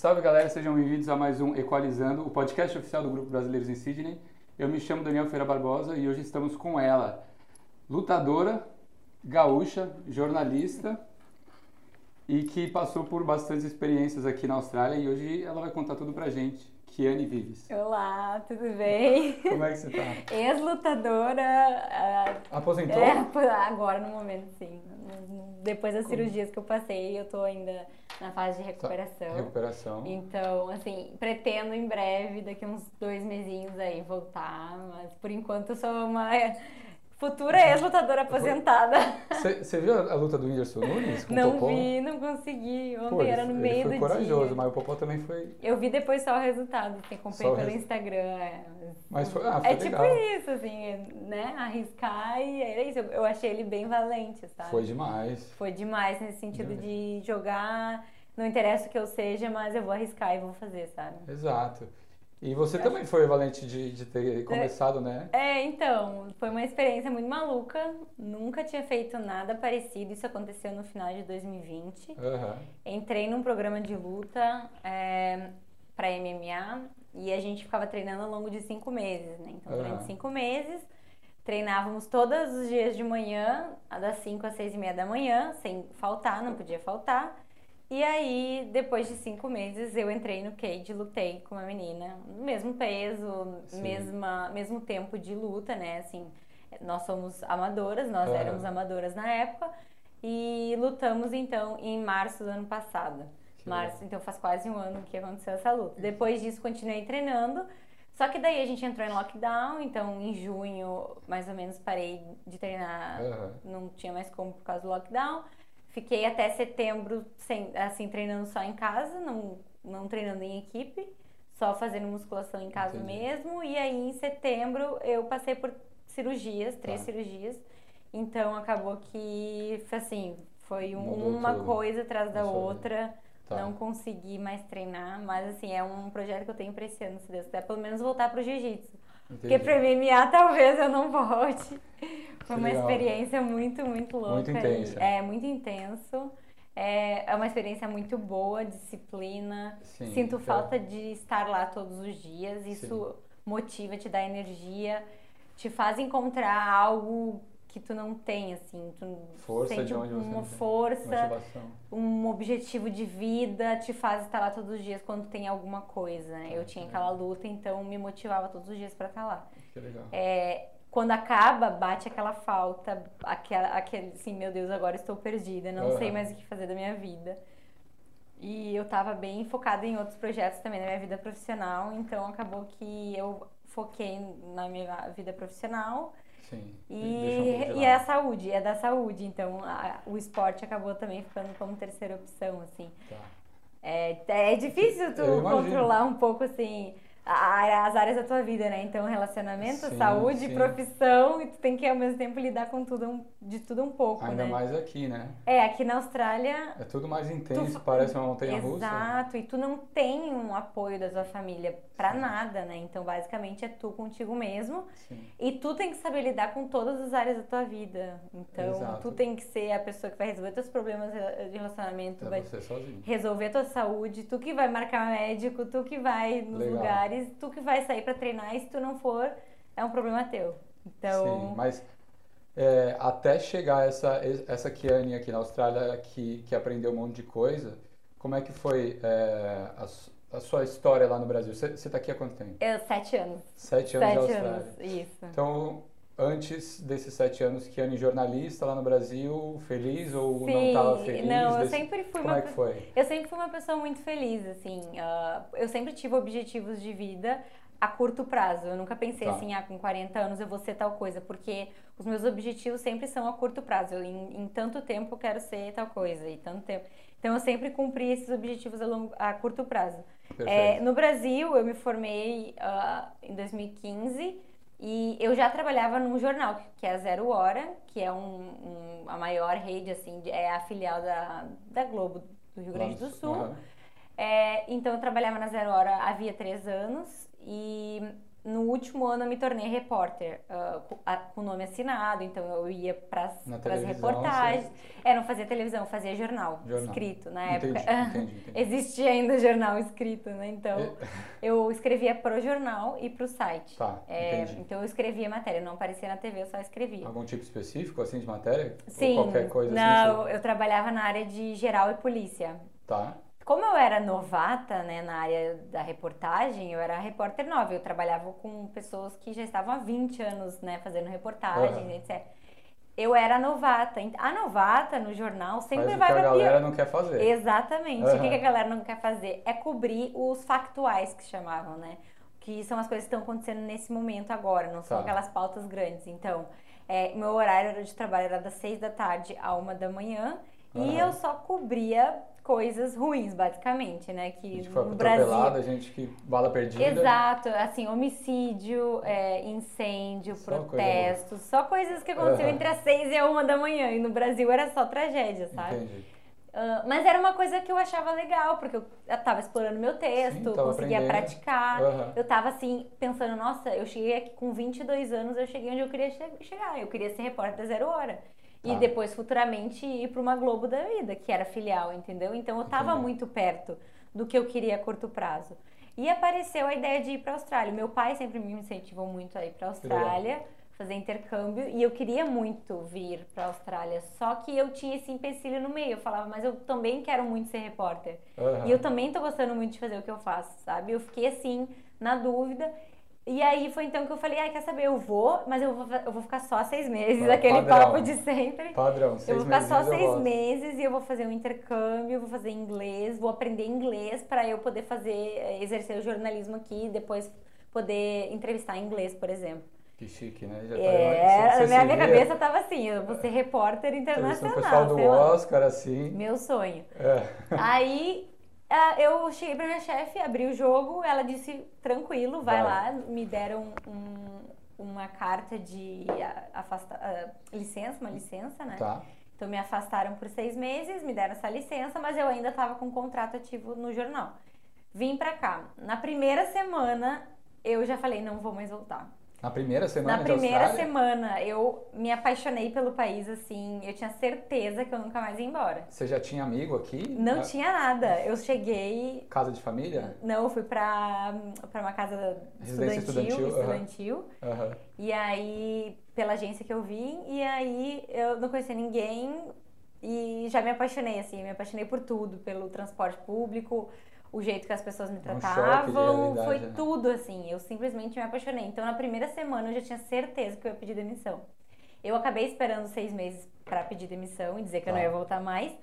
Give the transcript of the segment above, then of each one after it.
Salve galera, sejam bem-vindos a mais um Equalizando, o podcast oficial do Grupo Brasileiros em Sydney. Eu me chamo Daniel Feira Barbosa e hoje estamos com ela, lutadora, gaúcha, jornalista e que passou por bastantes experiências aqui na Austrália e hoje ela vai contar tudo pra gente. Kiane Vives. Olá, tudo bem? Como é que você tá? Ex-lutadora. Uh, Aposentou? É, agora no momento sim. Depois das Como? cirurgias que eu passei, eu tô ainda na fase de recuperação. Recuperação. Então, assim, pretendo em breve, daqui uns dois mesinhos aí, voltar. Mas por enquanto eu sou uma Futura ex-lutadora aposentada. Você viu a, luta do Whindersson Nunes com não o Popó? Não vi, não consegui. Ontem Pô, era no ele meio foi do corajoso, dia. mas o Popó também foi... Eu vi depois só o resultado, que comprei pelo Instagram. É. Mas foi, ah, foi É legal. tipo isso, assim, né? Arriscar e era isso. Eu achei ele bem valente, sabe? Foi demais. Foi demais nesse sentido de jogar... Não interessa o que eu seja, mas eu vou arriscar e vou fazer, sabe? Exato. E você também foi valente de, de ter começado, é, né? É, então, foi uma experiência muito maluca. Nunca tinha feito nada parecido. Isso aconteceu no final de 2020. Uhum. Entrei num programa de luta é, para MMA e a gente ficava treinando ao longo de cinco meses, né? Então, durante uhum. cinco meses, treinávamos todos os dias de manhã, das 5 às 6 e meia da manhã, sem faltar, não podia faltar. E aí, depois de cinco meses, eu entrei no cage, lutei com uma menina, mesmo peso, mesma, mesmo tempo de luta, né? Assim, nós somos amadoras, nós éramos amadoras na época, e lutamos então em março do ano passado. Que março, legal. então faz quase um ano que aconteceu essa luta. Depois disso, continuei treinando. Só que daí a gente entrou em lockdown, então em junho, mais ou menos, parei de treinar, uhum. não tinha mais como por causa do lockdown. Fiquei até setembro sem, assim, treinando só em casa, não, não treinando em equipe, só fazendo musculação em casa Entendi. mesmo. E aí em setembro eu passei por cirurgias, três tá. cirurgias. Então acabou que, assim, foi um, uma tudo. coisa atrás da outra. Tá. Não consegui mais treinar, mas assim, é um projeto que eu tenho para esse ano, se Deus quiser, pelo menos voltar pro jiu-jitsu. Porque para MMA talvez eu não volte. Foi uma legal. experiência muito, muito louca. Muito intensa. É, muito intenso. É, é uma experiência muito boa, disciplina. Sim, Sinto é. falta de estar lá todos os dias. Isso Sim. motiva, te dá energia, te faz encontrar algo que tu não tem, assim. Tu força sente de onde uma você força, motivação. um objetivo de vida, te faz estar lá todos os dias quando tem alguma coisa. Né? Eu tinha aquela luta, então me motivava todos os dias para estar lá. Que legal. É, quando acaba, bate aquela falta, aquela, aquele assim, meu Deus, agora estou perdida, não uhum. sei mais o que fazer da minha vida. E eu estava bem focada em outros projetos também na minha vida profissional, então acabou que eu foquei na minha vida profissional. Sim. E, e é a saúde, é da saúde, então a, o esporte acabou também ficando como terceira opção, assim. Tá. É, é difícil tu controlar um pouco, assim, as áreas da tua vida, né? Então, relacionamento, sim, saúde, sim. profissão, e tu tem que ao mesmo tempo lidar com tudo de tudo um pouco, Ainda né? mais aqui, né? É, aqui na Austrália... É tudo mais intenso, tu... parece uma montanha-russa. Exato, e tu não tem um apoio da tua família sim. nada, né? Então, basicamente, é tu contigo mesmo. Sim. E tu tem que saber lidar com todas as áreas da tua vida. Então, Exato. tu tem que ser a pessoa que vai resolver teus problemas de relacionamento, é vai resolver tua saúde, tu que vai marcar médico, tu que vai nos Legal. lugares, tu que vai sair para treinar e se tu não for, é um problema teu. Então... Sim, mas é, até chegar essa, essa Kiane aqui na Austrália que, que aprendeu um monte de coisa, como é que foi é, a, a, sua história lá no Brasil? Você está aqui há quanto tempo? Eu, sete anos. Sete anos sete de Austrália. Anos, isso. Então, antes desses sete anos, Kiane jornalista lá no Brasil, feliz ou Sim, não estava feliz? Não, eu desse... sempre fui Como uma é que foi? Eu sempre fui uma pessoa muito feliz, assim. Uh, eu sempre tive objetivos de vida a curto prazo. Eu nunca pensei Tá. assim, ah, com 40 anos eu vou ser tal coisa, porque os meus objetivos sempre são a curto prazo. Eu, em, em tanto tempo eu quero ser tal coisa, e tanto tempo. Então eu sempre cumpri esses objetivos a, longo, a curto prazo. É, no Brasil, eu me formei uh, em 2015 e eu já trabalhava num jornal, que é a Zero Hora, que é um, um, a maior rede, assim, de- é a filial da, da Globo do Rio Grande do Sul. Aham. É, então eu trabalhava na Zero Hora havia três anos e no último ano eu me tornei repórter, uh, com o nome assinado, então eu ia para as reportagens. Sim. É, não fazia televisão, fazia jornal, jornal. escrito na entendi, época. Entendi, entendi. Existia ainda jornal escrito, né? Então eu escrevia pro jornal e pro site. Tá, é, então eu escrevia matéria, não aparecia na TV, eu só escrevia. Algum tipo específico assim de matéria? Sim. Ou qualquer coisa não, assim? eu trabalhava na área de geral e polícia. Tá. Como eu era novata né, na área da reportagem, eu era repórter nova. Eu trabalhava com pessoas que já estavam há 20 anos né, fazendo reportagem, uhum. etc. Eu era novata. A novata no jornal sempre Faz vai para a galera não quer fazer. Exatamente. Uhum. O que a galera não quer fazer é cobrir os factuais que chamavam, né? Que são as coisas que estão acontecendo nesse momento agora, não são tá. aquelas pautas grandes. Então, é, meu horário de trabalho era das 6 da tarde à 1 da manhã. Uhum. E eu só cobria coisas ruins, basicamente, né? Que gente foi no Brasil. gente que bala perdida. Exato, assim, homicídio, é, incêndio, só protestos, coisa só coisas que aconteceram uhum. entre as seis e a uma da manhã. E no Brasil era só tragédia, sabe? Entendi. Uh, mas era uma coisa que eu achava legal, porque eu estava explorando meu texto, Sim, conseguia aprendendo. praticar. Uhum. Eu estava assim, pensando, nossa, eu cheguei aqui com 22 anos, eu cheguei onde eu queria chegar. Eu queria ser repórter Zero Hora. E tá. depois, futuramente, ir para uma Globo da Vida, que era filial, entendeu? Então, eu estava muito perto do que eu queria a curto prazo. E apareceu a ideia de ir para a Austrália. Meu pai sempre me incentivou muito a ir para a Austrália, fazer intercâmbio, e eu queria muito vir para a Austrália. Só que eu tinha esse empecilho no meio. Eu falava, mas eu também quero muito ser repórter. Uhum. E eu também estou gostando muito de fazer o que eu faço, sabe? Eu fiquei assim, na dúvida. E aí foi então que eu falei, ai, quer saber, eu vou, mas eu vou, eu vou ficar só seis meses, ah, aquele padrão, papo de sempre. Padrão, seis Eu vou ficar meses só seis meses e eu vou fazer um intercâmbio, vou fazer inglês, vou aprender inglês para eu poder fazer, eh, exercer o jornalismo aqui e depois poder entrevistar em inglês, por exemplo. Que chique, né? Já é, tá, na minha, cabeça tava assim, eu vou ser repórter internacional. O pessoal do Oscar, assim. Meu sonho. É. Aí eu cheguei pra minha chefe, abri o jogo, ela disse, tranquilo, vai, vai. lá. Me deram um, uma carta de afasta, uh, licença, uma licença, né? Tá. Então me afastaram por seis meses, me deram essa licença, mas eu ainda estava com um contrato ativo no jornal. Vim pra cá. Na primeira semana, eu já falei, não vou mais voltar. Na primeira semana Na primeira semana, eu me apaixonei pelo país, assim. Eu tinha certeza que eu nunca mais ia embora. Você já tinha amigo aqui? Não Na... tinha nada. Eu cheguei... Casa de família? Não, eu fui pra, pra uma casa estudantil. estudantil. estudantil. Uhum. E aí, pela agência que eu vim, e aí eu não conhecia ninguém e já me apaixonei, assim. Me apaixonei por tudo, pelo transporte público o jeito que as pessoas me tratavam, um foi né? tudo assim. Eu simplesmente me apaixonei. Então, na primeira semana, eu já tinha certeza que eu ia pedir demissão. Eu acabei esperando seis meses para pedir demissão e dizer que tá. eu não ia voltar mais,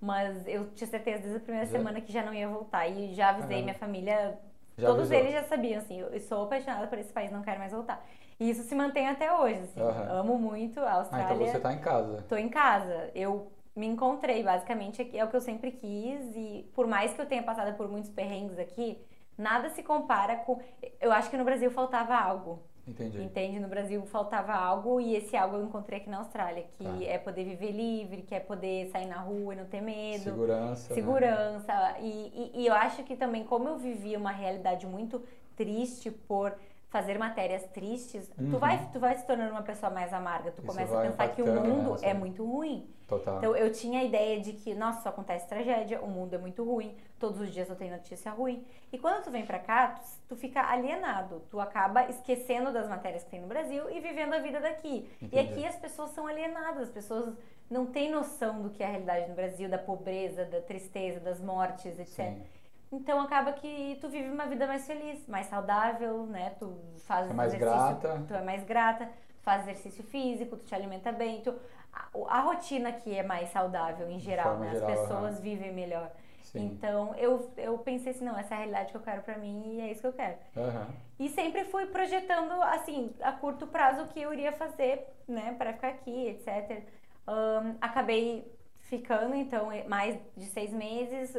mas eu tinha certeza desde a primeira já? semana que já não ia voltar. E já avisei minha família, já todos avisou. eles já sabiam, assim, eu sou apaixonada por esse país, não quero mais voltar. E isso se mantém até hoje, assim. Uhum. Amo muito a Austrália. Ah, então você tá em casa. Tô em casa. Eu me encontrei, basicamente, é o que eu sempre quis e por mais que eu tenha passado por muitos perrengues aqui, nada se compara com... Eu acho que no Brasil faltava algo. Entendi. Entende? No Brasil faltava algo e esse algo eu encontrei aqui na Austrália, que ah. é poder viver livre, que é poder sair na rua e não ter medo. Segurança. Né? Segurança. Né? E, e, e eu acho que também, como eu vivia uma realidade muito triste por fazer matérias tristes, uhum. tu, vai, tu vai se tornando uma pessoa mais amarga. Tu Isso começa a pensar que o mundo né? é muito ruim. Total. Então eu tinha a ideia de que, nossa, só acontece tragédia, o mundo é muito ruim, todos os dias eu tenho notícia ruim. E quando tu vem pra cá, tu, tu fica alienado, tu acaba esquecendo das matérias que tem no Brasil e vivendo a vida daqui. Entendi. E aqui as pessoas são alienadas, as pessoas não têm noção do que é a realidade no Brasil, da pobreza, da tristeza, das mortes, etc. Sim. Então acaba que tu vive uma vida mais feliz, mais saudável, né? Tu faz é mais grata. Tu é mais grata, tu faz exercício físico, tu te alimenta bem, tu a, a rotina aqui é mais saudável em geral, né? Geral, As pessoas uhum. vivem melhor. Sim. Então eu, eu pensei assim, não, essa é a realidade que eu quero para mim e é isso que eu quero. Uhum. E sempre fui projetando assim, a curto prazo o que eu iria fazer, né, para ficar aqui, etc. Um, acabei ficando então mais de seis meses.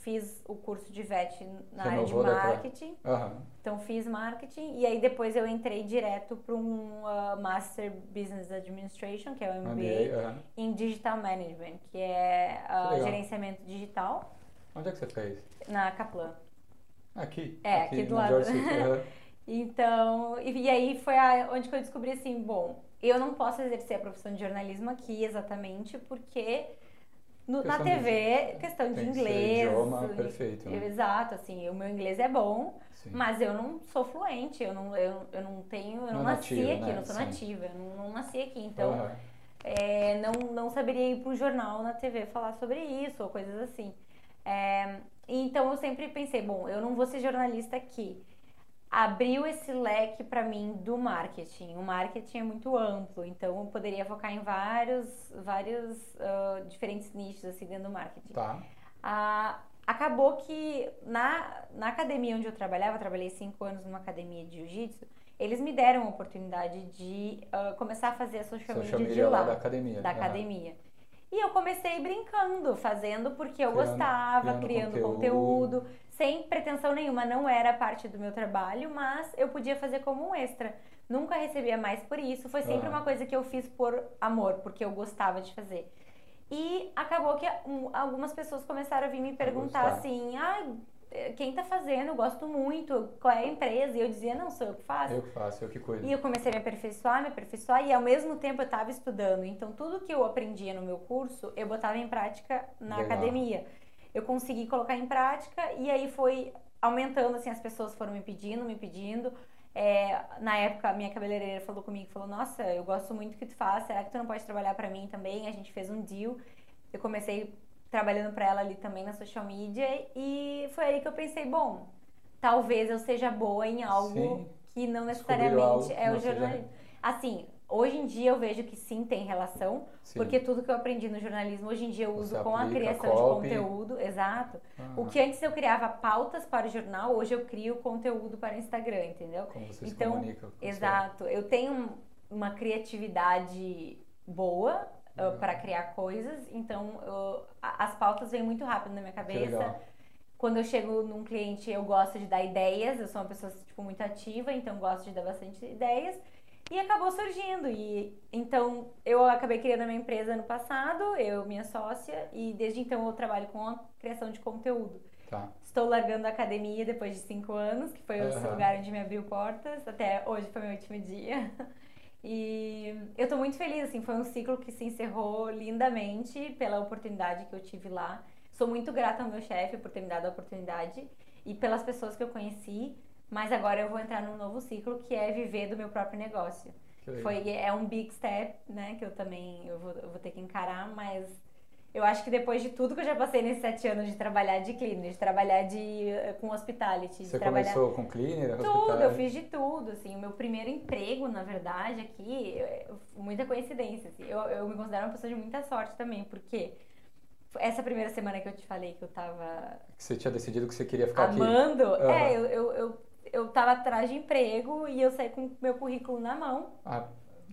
Fiz o curso de VET na área de marketing. Uhum. Então fiz marketing e aí depois eu entrei direto para um uh, Master Business Administration, que é o MBA, MBA uhum. em Digital Management, que é uh, que gerenciamento digital. Onde é que você fez? Na Kaplan. Aqui? É, aqui, aqui do lado. Então, e, e aí foi a, onde que eu descobri assim, bom, eu não posso exercer a profissão de jornalismo aqui exatamente porque no, na TV, de, questão de inglês. idioma perfeito. Né? Exato, assim, o meu inglês é bom, Sim. mas eu não sou fluente, eu não, eu, eu não tenho, eu não, não nasci nativo, aqui, né? não sou Sim. nativa, eu não, não, nasci aqui, então uhum. é, não, não saberia ir para um jornal na TV falar sobre isso ou coisas assim. É, então eu sempre pensei, bom, eu não vou ser jornalista aqui abriu esse leque para mim do marketing. O marketing é muito amplo, então eu poderia focar em vários, vários uh, diferentes nichos assim dentro do marketing. Tá. Uh, acabou que na, na academia onde eu trabalhava, eu trabalhei cinco anos numa academia de jiu-jitsu, eles me deram a oportunidade de uh, começar a fazer a social, social media, de lá, da academia. Da academia. E eu comecei brincando, fazendo porque eu criando, gostava, criando, criando conteúdo. conteúdo sem pretensão nenhuma, não era parte do meu trabalho, mas eu podia fazer como um extra. Nunca recebia mais por isso, foi sempre uhum. uma coisa que eu fiz por amor, porque eu gostava de fazer. E acabou que algumas pessoas começaram a vir me perguntar assim: ah, quem tá fazendo? Eu gosto muito, qual é a empresa? E eu dizia: não, sou eu que faço. Eu que faço, eu que cuido. E eu comecei a me aperfeiçoar, me aperfeiçoar, e ao mesmo tempo eu estava estudando. Então, tudo que eu aprendia no meu curso, eu botava em prática na Legal. academia eu consegui colocar em prática e aí foi aumentando, assim, as pessoas foram me pedindo, me pedindo. É, na época, a minha cabeleireira falou comigo, falou, nossa, eu gosto muito do que tu faz, será que tu não pode trabalhar para mim também? A gente fez um deal, eu comecei trabalhando para ela ali também na social media e foi aí que eu pensei, bom, talvez eu seja boa em algo Sim. que não necessariamente é o jornalismo. Seja... Assim, Hoje em dia eu vejo que sim tem relação, sim. porque tudo que eu aprendi no jornalismo hoje em dia eu uso Você com a criação copy. de conteúdo, exato. Uhum. O que antes eu criava pautas para o jornal, hoje eu crio conteúdo para o Instagram, entendeu? Como você então, se comunica exato. Eu tenho uma criatividade boa uhum. uh, para criar coisas, então as pautas vêm muito rápido na minha cabeça. Quando eu chego num cliente, eu gosto de dar ideias, eu sou uma pessoa tipo muito ativa, então gosto de dar bastante ideias. E acabou surgindo. E então eu acabei criando a minha empresa no passado, eu, minha sócia, e desde então eu trabalho com a criação de conteúdo. Tá. Estou largando a academia depois de cinco anos, que foi uhum. o lugar onde me abriu portas. Até hoje foi meu último dia. E eu estou muito feliz, assim, foi um ciclo que se encerrou lindamente pela oportunidade que eu tive lá. Sou muito grata ao meu chefe por ter me dado a oportunidade e pelas pessoas que eu conheci. Mas agora eu vou entrar num novo ciclo que é viver do meu próprio negócio. Foi, é um big step, né? Que eu também eu vou, eu vou ter que encarar, mas eu acho que depois de tudo que eu já passei nesses sete anos de trabalhar de cleaner, de trabalhar de, eh, com hospitality. Você trabalhar... começou com cleaner? Tudo, hospitality. eu fiz de tudo, assim. O meu primeiro emprego, na verdade, aqui, muita coincidência. Assim. Eu, eu me considero uma pessoa de muita sorte também, porque essa primeira semana que eu te falei que eu tava... Que você tinha decidido que você queria ficar amando, aqui. Amando. Uhum. É, eu, eu, eu eu tava atrás de emprego e eu saí com meu currículo na mão. Ah,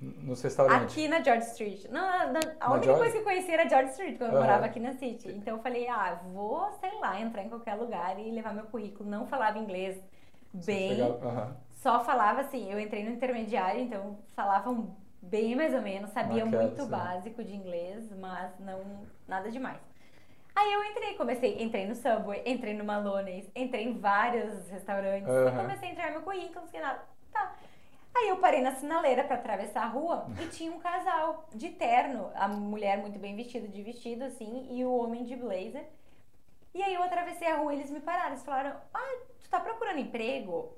nos restaurantes? Aqui na George Street. Não, a na única George? coisa que eu conhecia era George Street, quando uhum. eu morava aqui na City. Então eu falei, ah, vou, sei lá, entrar em qualquer lugar e levar meu currículo. Não falava inglês bem, uhum. só falava assim, eu entrei no intermediário, então falavam bem mais ou menos, sabia muito sim. básico de inglês, mas não nada demais. Aí eu entrei, comecei, entrei no Subway, entrei no Malones, entrei em vários restaurantes, uhum. e comecei a entrar meu currículo, não sei nada. Tá. Aí eu parei na sinaleira para atravessar a rua e tinha um casal de terno, a mulher muito bem vestida de vestido assim e o homem de blazer. E aí eu atravessei a rua e eles me pararam, eles falaram: "Ah, tu tá procurando emprego?"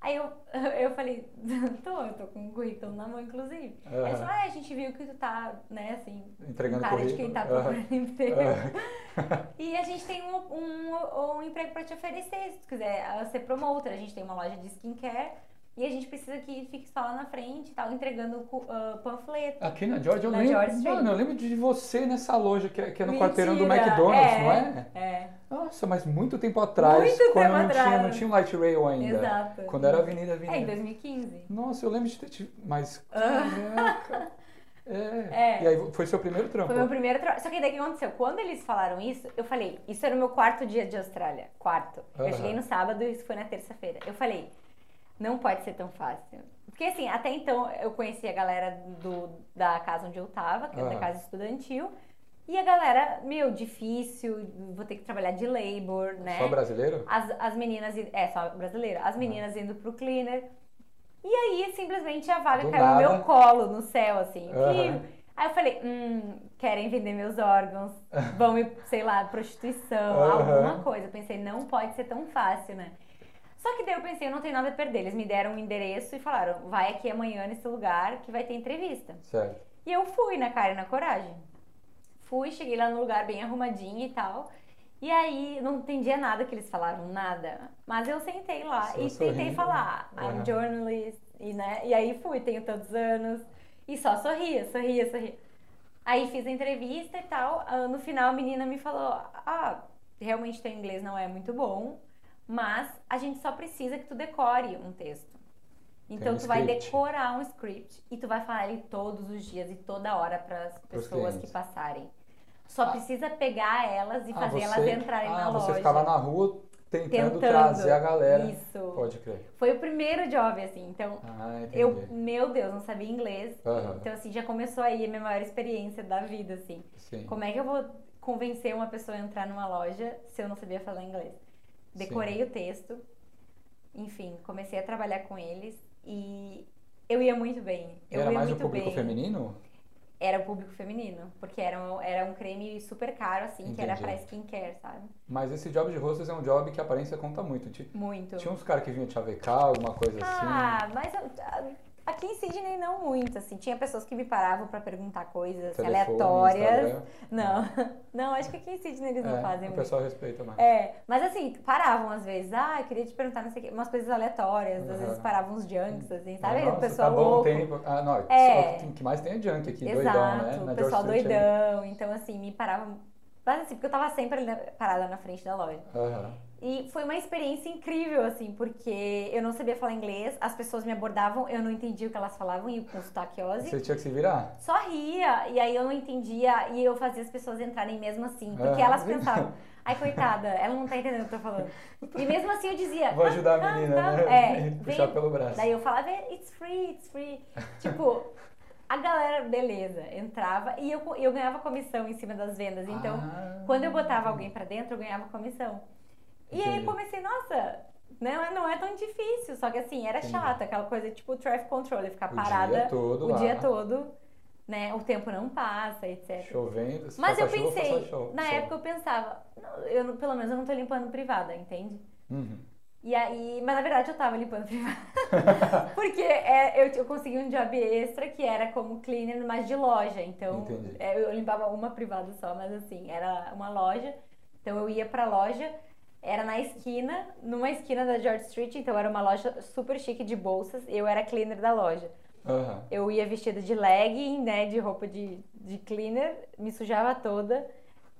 Aí eu, eu falei, tô, eu tô com o currículo na mão, inclusive. Uhum. Aí falaram, ah, a gente viu que tu tá, né, assim, Entregando cara currículo. de quem tá procurando uhum. emprego. Uhum. e a gente tem um, um, um emprego pra te oferecer, se tu quiser ser promotor. A gente tem uma loja de skincare e a gente precisa que fique só lá na frente e tal, entregando uh, panfleto. Aqui na George, eu na lembro. George mano, eu lembro de você nessa loja que é, que é no Mentira. quarteirão do McDonald's, é, não é? É. Nossa, mas muito tempo atrás. Muito quando tempo não atrás. Tinha, não tinha um light rail ainda. Exato. Quando era Avenida Avenida. É, em 2015. Nossa, eu lembro de ter tido. Mas. Ah. Caraca. É. é. E aí foi seu primeiro trampo? Foi meu primeiro trampo. Só que daí o que aconteceu? Quando eles falaram isso, eu falei, isso era o meu quarto dia de Austrália. Quarto. Eu cheguei no sábado e isso foi na terça-feira. Eu falei, não pode ser tão fácil. Porque assim, até então eu conhecia a galera do, da casa onde eu tava, que era da casa estudantil. E a galera, meu, difícil, vou ter que trabalhar de labor, né? Só brasileiro? As, as meninas, é, só brasileiro. As meninas indo pro cleaner. E aí, simplesmente, a vaga Do caiu no nada. meu colo, no céu, assim. Incrível. Aí eu falei, hum, querem vender meus órgãos, vão me, sei lá, prostituição, alguma coisa. Eu pensei, não pode ser tão fácil, né? Só que daí eu pensei, eu não tenho nada a perder. Eles me deram um endereço e falaram, vai aqui amanhã nesse lugar que vai ter entrevista. Certo. E eu fui na cara e na coragem. Fui, cheguei lá no lugar bem arrumadinha e tal. E aí, não entendia nada que eles falaram, nada. Mas eu sentei lá Só e sorrindo. tentei falar, I'm journalist, e, né? E aí fui, tenho tantos anos. E só sorria, sorria, sorria. Aí fiz a entrevista e tal. ah, No final, a menina me falou, ah, realmente teu inglês não é muito bom, mas a gente só precisa que tu decore um texto. Então um tu vai script. decorar um script e tu vai falar ele todos os dias e toda hora para as pessoas que passarem. Só Ah. precisa pegar elas e Ah, fazer você- elas entrarem ah, na você loja. ficava na rua tentando, Tentando. trazer a galera. Isso. Pode crer. Foi o primeiro job, assim. Então, Ah, eu, meu Deus, não sabia inglês. Aham. Então, assim, já começou aí a minha maior experiência da vida, assim. Sim. Como é que eu vou convencer uma pessoa a entrar numa loja se eu não sabia falar inglês? Decorei o texto, enfim, comecei a trabalhar com eles e eu ia muito bem. Eu Era mais o público bem. feminino? Era o público feminino, porque era um, era um creme super caro, assim, que era Entendi. pra skincare, sabe? Mas esse job de hostess é um job que a aparência conta muito. Muito. Tinha uns caras que vinham te avecar, alguma coisa assim. Ah, mas aqui em Sydney não muito, assim. Tinha pessoas que me paravam pra perguntar coisas Telefone, aleatórias. Instagram. Não, não, acho que aqui em Sydney eles não É, fazem o muito. pessoal respeita mais. É, mas assim, paravam às vezes. Ah, eu queria te perguntar não sei o quê, umas coisas aleatórias. Às Aham. vezes paravam uns junks, assim, sabe? Nossa, o pessoal tá bom, louco. tem. Ah, não, É. só o que mais tem é junk aqui, Exato, doidão, né? o Na pessoal George Street doidão. Então, assim, me paravam. Mas assim, porque eu tava sempre ali na- parada na frente da loja. Aham. E foi uma experiência incrível, assim, porque eu não sabia falar inglês, as pessoas me abordavam, eu não entendia o que elas falavam, e com sotaque Aussie. Você tinha que se virar? Só ria, e aí eu não entendia, e eu fazia as pessoas entrarem mesmo assim, porque elas pensavam, ai coitada, ela não tá entendendo o que eu tô falando. E mesmo assim eu dizia, Vou ajudar a "Ah, menina, né? É, Puxar vem- pelo braço. Daí eu falava, it's free, it's free. tipo, a galera, beleza, entrava e eu, eu ganhava comissão em cima das vendas. Então, Ah. quando eu botava alguém pra dentro, eu ganhava comissão. E aí Entendi. comecei, nossa, não é, não é tão difícil. Só que assim, era Entendi. chato, aquela coisa tipo traffic control, ficar O parada dia todo o lá. dia todo, né? O tempo não passa, etc. Chovendo, se Mas eu chuva, pensei, show- na sol. época eu pensava, "Não, eu, pelo menos eu não tô limpando privada, entende? Uhum. E aí, mas na verdade eu tava limpando privada. Porque é, eu, eu consegui um job extra que era como cleaner, mas de loja. Então, é, eu limpava uma privada só, mas assim, era uma loja. Então eu ia pra loja, era na esquina, numa esquina da George Street, então era uma loja super chique de bolsas. Eu era cleaner da loja. Aham. Eu ia vestida de legging, né, de roupa de, de cleaner, me sujava toda.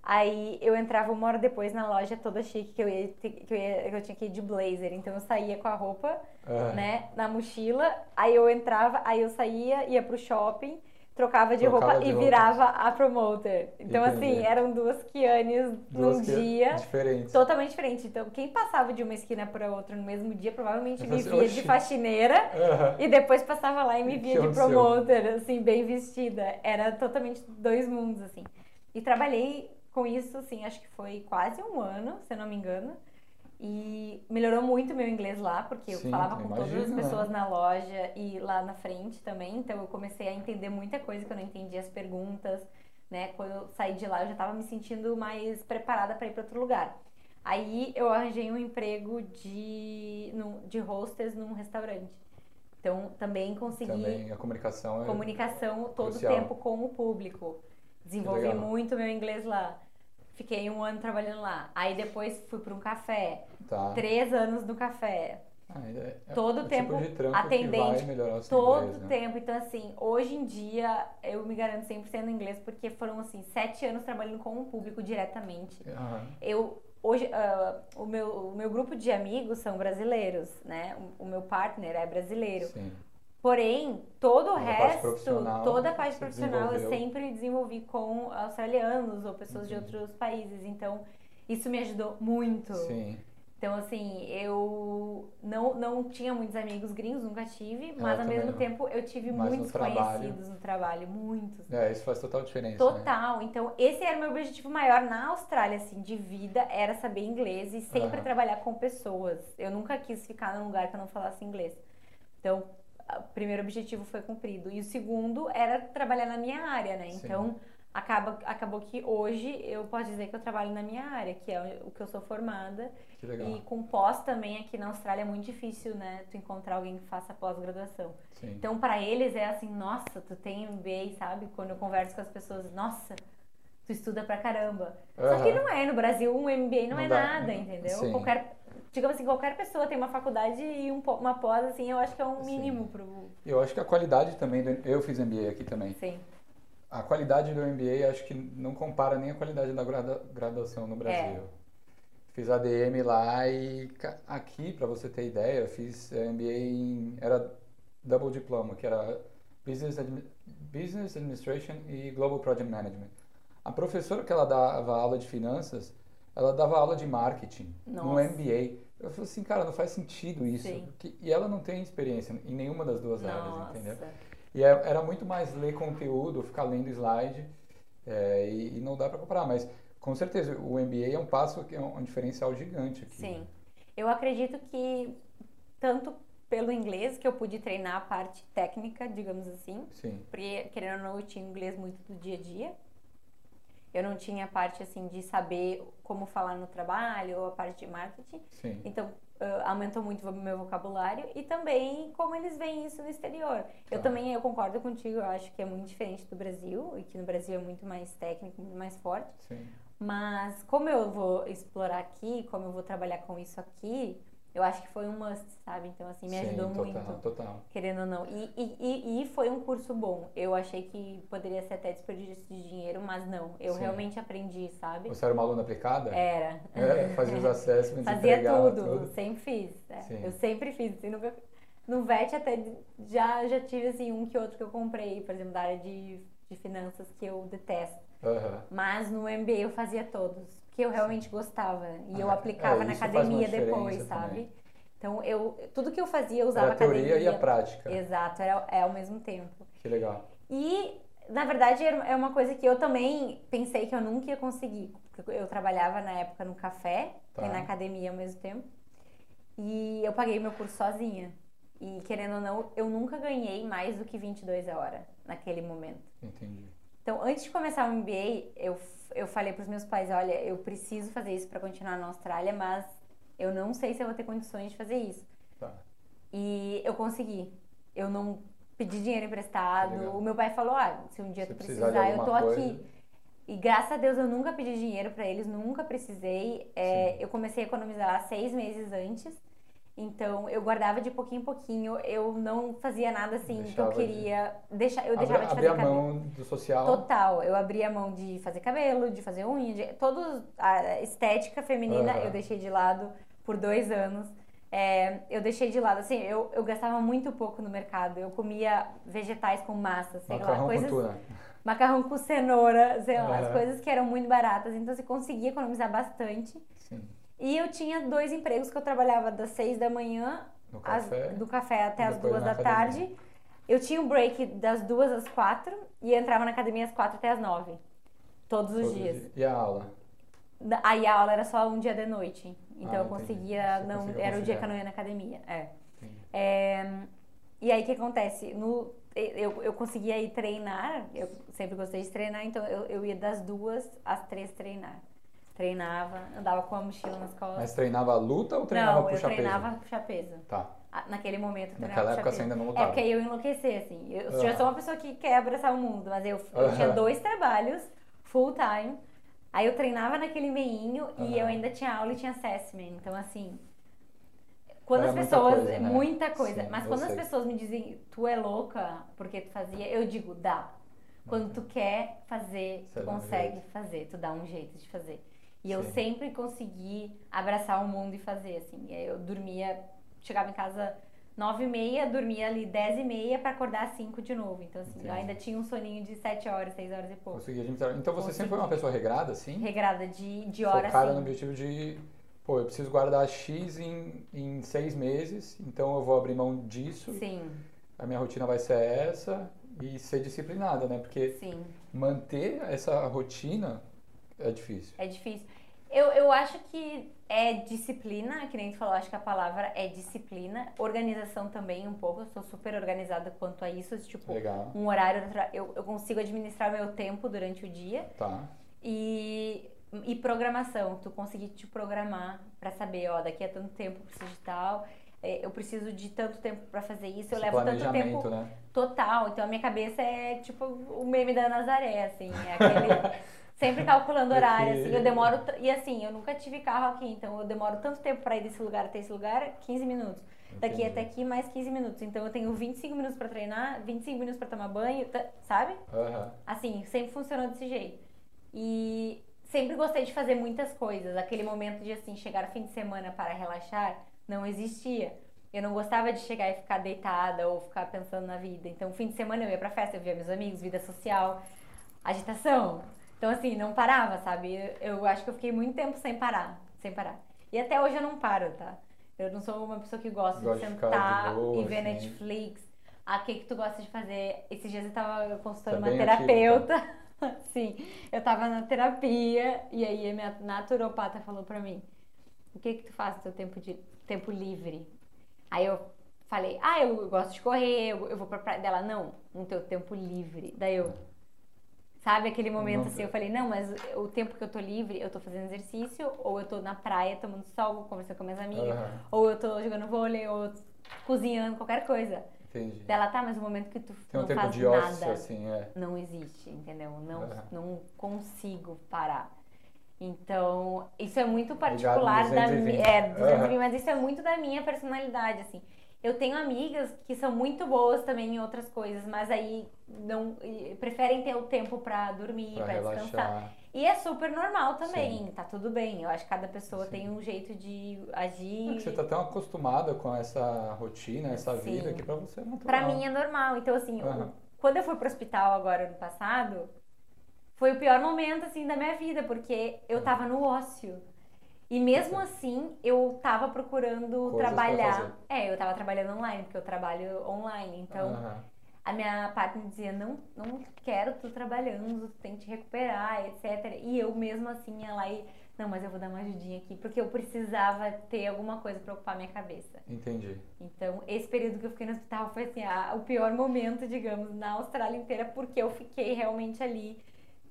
Aí eu entrava uma hora depois na loja toda chique, que eu, ia, que eu, ia- que eu tinha que ir de blazer. Então eu saía com a roupa, Aham. né, na mochila. Aí eu entrava, aí eu saía, ia pro shopping, trocava de Trocava roupa de e roupa. virava a promoter. Então Entendi. assim, eram duas Kianes Duas num que- dia. Diferentes. Totalmente diferente. Então, quem passava de uma esquina para outra no mesmo dia provavelmente me falei, via "Oxi." de faxineira Aham. e depois passava lá e me Que via de aconteceu? promoter, assim, bem vestida. Era totalmente dois mundos, assim. E trabalhei com isso, assim, acho que foi quase um ano, se eu não me engano. E melhorou muito meu inglês lá, porque eu Sim, falava com todas as imagino, né? pessoas na loja e lá na frente também. Então eu comecei a entender muita coisa que eu não entendia as perguntas, né? Quando eu saí de lá, eu já estava me sentindo mais preparada para ir para outro lugar. Aí eu arranjei um emprego de, num- de hostess num restaurante. Então também consegui Também a comunicação é. comunicação todo o tempo com o público. Desenvolvi muito meu inglês lá. Fiquei um ano trabalhando lá. Aí depois fui para um café. Tá. Três anos no café. Ah, é- é Todo o o tempo tipo atendente, Todo inglês, né? tempo. Então, assim, hoje em dia eu me garanto 100% no inglês porque foram, assim, sete anos trabalhando com o público diretamente. Aham. Eu, hoje, ah, o, meu, o meu grupo de amigos são brasileiros, né? O, o meu partner é brasileiro. Sim. Porém, todo o resto, toda a parte profissional eu sempre desenvolvi com australianos ou pessoas de outros países. Então, isso me ajudou muito. Sim. Então, assim, eu não, não tinha muitos amigos gringos, nunca tive, É, mas ao mesmo também tempo eu tive Mas no muitos trabalho- conhecidos no trabalho, muitos. É, isso faz total diferença. Né? Total. Então, esse era o meu objetivo maior na Austrália, assim, de vida, era saber inglês e sempre Aham. trabalhar com pessoas. Eu nunca quis ficar num lugar que eu não falasse inglês. Então, o primeiro objetivo foi cumprido. E o segundo era trabalhar na minha área, né? Sim. Então, acaba, acabou que hoje eu posso dizer que eu trabalho na minha área, que é o que eu sou formada. Que legal. E com pós também aqui na Austrália é muito difícil, né? Tu encontrar alguém que faça pós-graduação. Então, pra eles é assim, nossa, tu tem MBA, sabe? Quando eu converso com as pessoas, nossa, tu estuda pra caramba. Só que não é, no Brasil um MBA não, Não é dá. nada, entendeu? Sim. Qualquer, digamos assim, qualquer pessoa tem uma faculdade e um, uma pós, assim, eu acho que é um Sim. mínimo pro... Eu acho que a qualidade também, do, eu fiz MBA aqui também. Sim, A qualidade do MBA acho que não compara nem a qualidade da graduação no É. Brasil. Fiz ADM lá e aqui, para você ter ideia, eu fiz eh, MBA em era double diploma, que era Business, Admi- Business Administration e Global Project Management. A professora que ela dava aula de finanças, ela dava aula de marketing no Nossa. MBA. Eu falei assim, cara, não faz sentido isso. Porque- e ela não tem experiência em nenhuma das duas áreas, entendeu? nossa. E é- era muito mais ler conteúdo, ficar lendo slide, é, e, e não dá para comparar. Mas, com certeza, o MBA é um passo que é um, um diferencial gigante aqui. Sim. Eu acredito que tanto pelo inglês, que eu pude treinar a parte técnica, digamos assim, Sim, porque querendo ou não, eu tinha inglês muito do dia a dia. Eu não tinha a parte assim de saber como falar no trabalho ou a parte de marketing. sim. Então, ah, aumentou muito o meu vocabulário e também como eles veem isso no exterior. Eu Tá. também, eu concordo contigo, eu acho que é muito diferente do Brasil e que no Brasil é muito mais técnico, muito mais forte. Sim, Mas como eu vou explorar aqui, como eu vou trabalhar com isso aqui, eu acho que foi um must, sabe? Então, assim, me Sim, ajudou total, muito total. querendo ou não. E, e, e, foi um curso bom. Eu achei que poderia ser até desperdício de dinheiro, mas não. Eu Sim. realmente aprendi, sabe? Você era uma aluna aplicada? Era. É, fazia os assessments, Fazia entregava tudo, sempre fiz. é. Eu sempre fiz. assim, nunca... No VET até já, já tive assim, um que outro que eu comprei, por exemplo, da área de, de finanças que eu detesto. Aham. Mas no MBA eu fazia todos, porque eu realmente gostava. E eu Ah, aplicava é, na academia depois, sabe? também. Então eu tudo que eu fazia eu usava Era a teoria academia. e a prática. Exato, era é ao mesmo tempo. Que legal. E na verdade é uma coisa que eu também pensei que eu nunca ia conseguir. Porque eu trabalhava na época no café Tá. e na academia ao mesmo tempo. E eu paguei meu curso sozinha. E querendo ou não, eu nunca ganhei mais do que 22 a hora naquele momento. Entendi. Então, antes de começar o MBA, eu, eu falei para os meus pais: olha, eu preciso fazer isso para continuar na Austrália, mas eu não sei se eu vou ter condições de fazer isso. Tá. E eu consegui. Eu não pedi dinheiro emprestado. O meu pai falou: ah, se um dia Se tu precisar precisar, eu tô alguma aqui. coisa. E graças a Deus eu nunca pedi dinheiro para eles, nunca precisei. É, eu comecei a economizar seis meses antes. Então eu guardava de pouquinho em pouquinho. Eu não fazia nada assim que eu Deixava de- queria. Deixa, eu deixava de fazer a cabelo. mão do social. Total, eu abri a mão de fazer cabelo, de fazer unha, de todos a estética feminina Aham. eu deixei de lado por dois anos. É, eu deixei de lado, assim, eu, eu gastava muito pouco no mercado. Eu comia vegetais com massa, sei lá, Macarrão coisas, com macarrão com cenoura, sei lá, as coisas que eram muito baratas. Então você conseguia economizar bastante. Sim. E eu tinha dois empregos que eu trabalhava das seis da manhã café. do café até as duas da academia. tarde. Eu tinha um break das duas às quatro e entrava na academia às quatro até às nove. Todos os dias. E a aula? Aí a aula era só um dia de noite. Então Ah, eu conseguia. Você não Era o dia que eu não ia na academia. É. É, e aí o que acontece? No, eu, eu conseguia ir treinar, eu sempre gostei de treinar, então eu, eu ia das duas às três treinar. Treinava, andava com a mochila nas costas. Mas treinava a luta ou treinava não, eu puxa treinava peso? puxar peso. Tá. Ah, Naquele momento eu treinava Naquela época você ainda não É lutava. porque aí eu enlouqueci, assim. Eu, eu já sou uma pessoa que quer abraçar o mundo, mas eu, eu tinha dois trabalhos, full time. Aí eu treinava naquele meinho e eu ainda tinha aula e tinha assessment. Então, assim. Quando Era as muita pessoas. coisa, né? Muita coisa. Sim, mas eu quando as sei. pessoas me dizem, tu é louca porque tu fazia, eu digo, dá. Quando tu quer fazer, Você tu um consegue jeito. fazer, tu dá um jeito de fazer. E eu Sim. sempre consegui abraçar o mundo e fazer, assim. Eu dormia, chegava em casa nove e meia, dormia ali dez e meia pra acordar às cinco de novo. Então, assim, Entendi. eu ainda tinha um soninho de sete horas, seis horas e pouco. Consegui. Então você sempre Consegui. foi uma pessoa regrada, assim? Regrada de, de horas, Focada assim. no objetivo de pô, eu preciso guardar X em, em seis meses, então eu vou abrir mão disso. Sim. A minha rotina vai ser essa e ser disciplinada, né? Porque Sim. manter essa rotina é difícil. É difícil. Eu, eu acho que é disciplina, que nem tu falou, acho que a palavra é disciplina. Organização também, um pouco. Eu sou super organizada quanto a isso. Tipo, Legal. um horário, eu, eu consigo administrar meu tempo durante o dia. Tá. E, e programação, tu conseguir te programar para saber, ó, daqui a tanto tempo eu preciso de tal, é, eu preciso de tanto tempo para fazer isso, eu Esse levo tanto tempo né? total. Então a minha cabeça é tipo o meme da Nazaré, assim, é aquele sempre calculando horário, assim, eu demoro e assim, eu nunca tive carro aqui, então eu demoro tanto tempo para ir desse lugar até esse lugar, 15 minutos. Daqui Entendi. até aqui mais 15 minutos. Então eu tenho 25 minutos para treinar, 25 minutos para tomar banho, sabe? Aham. Assim, sempre funcionou desse jeito. E sempre gostei de fazer muitas coisas. Aquele momento de assim, chegar fim de semana para relaxar, não existia. Eu não gostava de chegar e ficar deitada ou ficar pensando na vida. Então, fim de semana eu ia pra festa, eu via meus amigos, vida social, agitação. Então, assim, não parava, sabe? Eu, eu acho que eu fiquei muito tempo sem parar, sem parar. E até hoje eu não paro, tá? Eu não sou uma pessoa que gosta de sentar de boa, e ver assim. Netflix. Ah, o que que tu gosta de fazer? Esses dias eu tava consultando Tá uma bem ativa, terapeuta. Sim, eu tava na terapia e aí a minha naturopata falou pra mim: "O que que tu faz no teu tempo de tempo livre?" Aí eu falei: "Ah, eu gosto de correr, eu, eu vou pra praia dela não, no teu tempo livre". Daí eu Sabe aquele momento Não- assim, eu falei, não, mas o tempo que eu tô livre, eu tô fazendo exercício, ou eu tô na praia tomando sol, conversando com minhas amigas, Aham. ou eu tô jogando vôlei, ou cozinhando, qualquer coisa. Entendi. Dela tá, mas o momento que tu Tem um não tempo faz de ócio, nada, assim, é. não existe, entendeu? Não, Aham. não consigo parar. Então, isso é muito particular da 220. minha. É, 220, Aham. mas isso é muito da minha personalidade, assim. Eu tenho amigas que são muito boas também em outras coisas, mas aí não preferem ter o tempo pra dormir, Pra pra, descansar. E é super normal também, tá tudo bem. Eu acho que cada pessoa Sim. tem um jeito de É agir. que você tá tão acostumada com essa rotina, essa Sim. vida, que pra você é natural. Pra mim é normal. Então, assim, Aham. quando eu fui pro hospital agora no passado, foi o pior momento, assim, da minha vida, porque eu tava no ócio. E mesmo assim, eu tava procurando Coisas trabalhar. É, eu tava trabalhando online, porque eu trabalho online. Então, Aham. a minha parte me dizia, não, não quero tu trabalhando, tu tem que te recuperar, etc. E eu mesmo assim ia lá e, não, mas eu vou dar uma ajudinha aqui, porque eu precisava ter alguma coisa pra ocupar minha cabeça. Entendi. Então, esse período que eu fiquei no hospital foi assim, a- o pior momento, digamos, na Austrália inteira, porque eu fiquei realmente ali,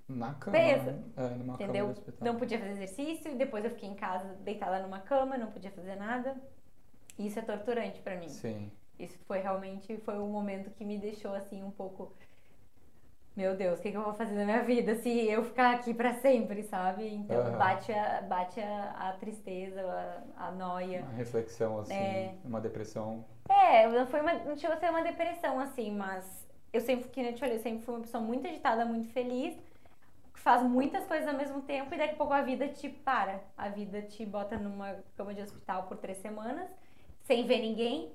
Na cama. Presa. né? É, numa entendeu? cama. Não podia fazer exercício, e depois eu fiquei em casa deitada numa cama, não podia fazer nada. Isso é torturante pra mim. Sim. Isso foi realmente foi um momento que me deixou assim um pouco meu Deus, o que, que eu vou fazer na minha vida se eu ficar aqui pra sempre, sabe? Então Aham. bate, a, bate a, a tristeza, a, a noia. Uma reflexão, assim, É. uma depressão. É, não foi uma, não chegou a ser uma depressão assim, mas eu sempre, que nem eu te falei, eu sempre fui uma pessoa muito agitada, muito feliz, faz muitas coisas ao mesmo tempo e daqui a pouco a vida te para. A vida te bota numa cama de hospital por três semanas, sem ver ninguém,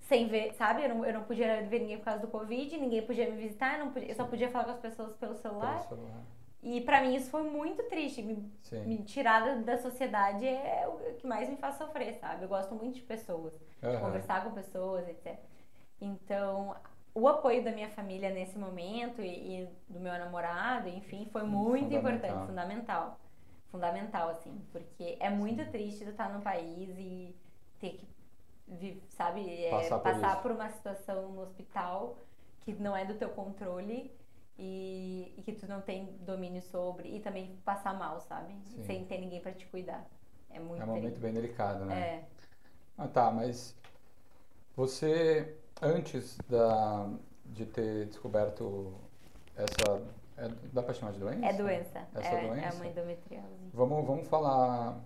sem ver, sabe? Eu não, eu não podia ver ninguém por causa do Covid, ninguém podia me visitar, eu, podia- eu só podia falar com as pessoas pelo celular. Pelo celular. E pra mim isso foi muito triste. Me, me tirar da, da sociedade é o que mais me faz sofrer, sabe? Eu gosto muito de pessoas Aham. conversar com pessoas, etc. Então, o apoio da minha família nesse momento e, e do meu namorado, enfim, foi muito Fundamental. importante, fundamental. Fundamental, assim, porque é muito triste estar num país e ter que, sabe, é, Passar por passar por uma situação no hospital que não é do teu controle e, e que tu não tem domínio sobre e também passar mal, sabe? Sim. Sem ter ninguém pra te cuidar. É muito É um momento triste. bem delicado, né? É. Ah, tá, mas você, antes da, de ter descoberto essa. é- dá pra chamar de doença? É doença. Essa é, doença? é uma endometriose. Vamos, vamos falar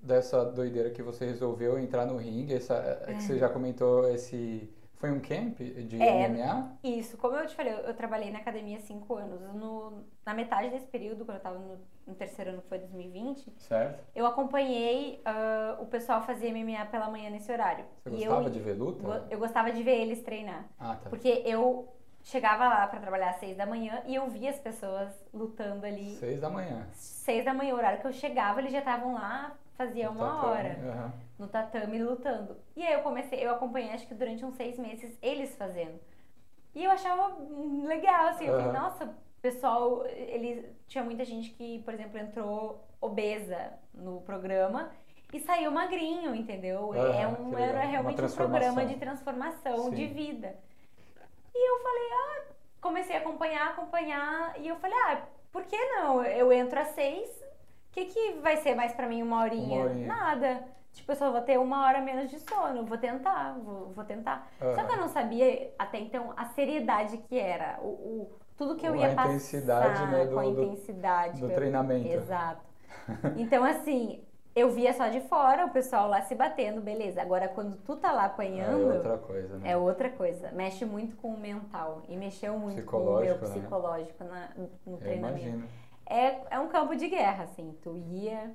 dessa doideira que você resolveu entrar no ringue. Essa, é que você já comentou esse. Foi um camp de É. MMA? Isso, como eu te falei, eu, eu trabalhei na academia há cinco anos. No, na metade desse período, quando eu tava no, no terceiro ano, que foi 2020, Certo? eu acompanhei ah, o pessoal fazer MMA pela manhã nesse horário. Você gostava eu, de ver luta? go- eu gostava de ver eles treinar. Ah, tá. Porque eu chegava lá pra trabalhar às seis da manhã e eu via as pessoas lutando ali. Seis da manhã. Seis da manhã, o horário que eu chegava, eles já estavam lá fazia No uma hora aham. No tatame lutando. E aí eu comecei, eu acompanhei acho que durante uns seis meses eles fazendo. E eu achava legal, assim, eu falei, nossa, o pessoal, ele tinha muita gente que, por exemplo, entrou obesa no programa e saiu magrinho, entendeu? É um, era realmente um programa de transformação de Sim. vida. E eu falei, ah, comecei a acompanhar, acompanhar, e eu falei, ah, por que não? Eu entro às seis, o que, que vai ser mais pra mim uma horinha? Uma horinha. Nada. Tipo, eu só vou ter uma hora menos de sono, vou tentar, vou, vou tentar. Só Aham. que eu não sabia até então a seriedade que era, o, o- tudo que eu ia passar intensidade, né, com a do- do- intensidade. do eu- treinamento. Exato. Então, assim, eu via só de fora o pessoal lá se batendo, beleza. Agora, quando tu tá lá apanhando, é outra coisa, né? é outra coisa. Mexe muito com o mental. E mexeu muito com o meu Psicológico, né? na- no Eu treinamento. imagino. É, é um campo de guerra, assim. Tu ia.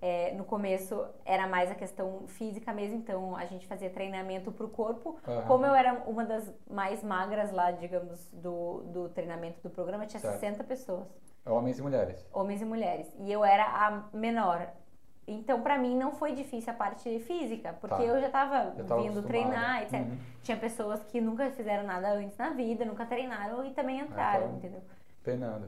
É, no começo era mais a questão física mesmo, então a gente fazia treinamento pro corpo. Aham. Como eu era uma das mais magras lá, digamos, do, do treinamento do programa, tinha Certo. 60 pessoas, Homens e mulheres. homens e mulheres. E eu era a menor. Então, pra mim, não foi difícil a parte física, porque Tá. eu já tava, Já tava vindo acostumada. treinar, etc. Uhum. Tinha pessoas que nunca fizeram nada antes na vida, nunca treinaram e também entraram, então- entendeu?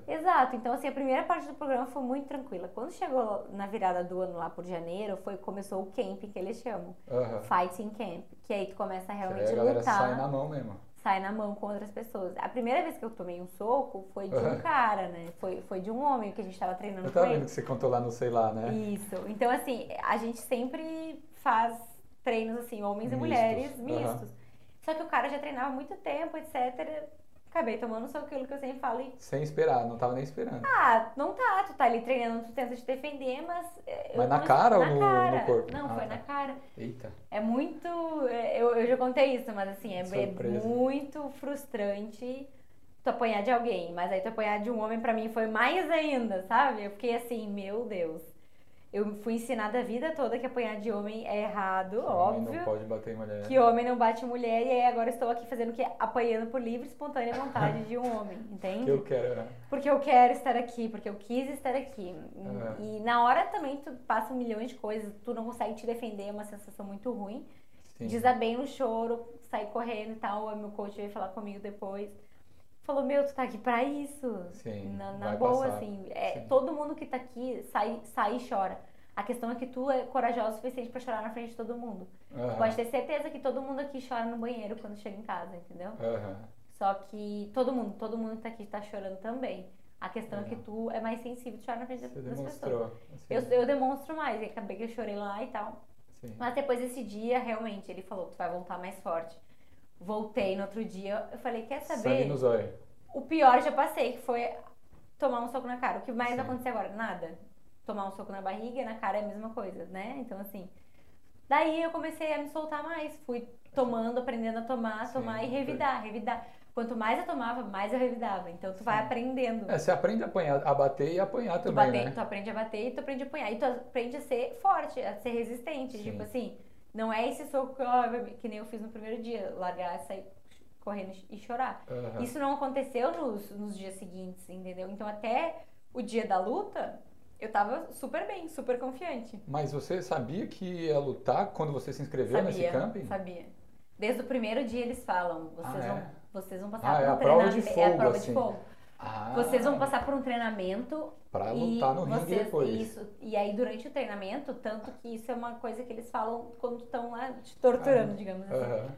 Exato, então assim, a primeira parte do programa foi muito tranquila. Quando chegou na virada do ano lá por janeiro, foi começou o camp que eles chamam, Aham. Fighting Camp, que aí tu começa a Que aí realmente a galera lutar, sai na mão mesmo. sai na mão com outras pessoas. A primeira vez que eu tomei um soco foi de um cara, né? Foi, foi de um homem que a gente tava treinando Eu com tava ele. vendo que você contou lá no sei lá, né? Isso. Então, assim, a gente sempre faz treinos, assim, homens e Mistos. mulheres Aham. mistos. Só que o cara já treinava há muito tempo, etc. Acabei tomando só aquilo que eu sempre falo e Sem esperar, não tava nem esperando. ah, não tá, tu tá ali treinando, tu tenta te defender, mas. eh, Mas na cara ou no- cara. no corpo? Não, Ah, foi tá. na cara. Eita. É muito. eh, Eu, eu já contei isso, mas assim, é, é Surpresa. muito frustrante tu apanhar de alguém. Mas aí tu apanhar de um homem pra mim foi mais ainda, sabe? Eu fiquei assim, meu Deus. Eu fui ensinada a vida toda que apanhar de homem é errado, Homem óbvio. Não pode bater em mulher. Que homem não bate mulher, e aí agora estou aqui fazendo o quê? Apanhando por livre e espontânea vontade de um homem, entende? Que eu quero. né? Porque eu quero estar aqui, porque eu quis estar aqui. É. E na hora também tu passa milhão de coisas, tu não consegue te defender, é uma sensação muito ruim. Sim. Desabei no choro, saí correndo e tal. Aí meu coach veio falar comigo depois. Falou, meu, tu tá aqui pra isso. Sim, Na, na boa, passar. assim. É, Sim. todo mundo que tá aqui sai, sai e chora. A questão é que tu é corajosa o suficiente pra chorar na frente de todo mundo. Aham. Pode ter certeza que todo mundo aqui chora no banheiro quando chega em casa, entendeu? Aham. Só que todo mundo, todo mundo que tá aqui tá chorando também. A questão é que tu é mais sensível de chorar na frente das Você das pessoas. demonstrou. assim, Eu, eu demonstro mais, e acabei que eu chorei lá e tal. sim. Mas depois desse dia, realmente, ele falou, tu vai voltar mais forte. Voltei no outro dia, eu falei, quer saber? O pior já passei, que foi tomar um soco na cara. O que mais Sim. vai acontecer agora? Nada. Tomar um soco na barriga e na cara é a mesma coisa, né? Então, assim. Daí eu comecei a me soltar mais. Fui tomando, aprendendo a tomar, Sim, tomar e foi. revidar, revidar. Quanto mais eu tomava, mais eu revidava. Então, tu vai Sim. aprendendo. É, você aprende a, apanhar, a bater e apanhar Tu, também, bater, né? tu aprende a bater e tu aprende a apanhar. E tu aprende a ser forte, a ser resistente. Tipo assim, não é esse soco que, ó, que nem eu fiz no primeiro dia. Largar, sair correndo e chorar. Aham. Isso não aconteceu nos, nos dias seguintes, entendeu? Então até o dia da luta, eu tava super bem, super confiante. Mas você sabia que ia lutar quando você se inscreveu nesse Sabia, camping? sabia. Desde o primeiro dia eles falam, vocês, Ah, vão, é? vocês vão passar Ah, por é um a prova de treinamento. É a fogo, prova assim. de fogo. Ah, Vocês vão passar por um treinamento Pra lutar no ringue vocês, depois. Isso. E aí, durante o treinamento, tanto que isso é uma coisa que eles falam quando estão lá te torturando, Ah, digamos assim. Aham.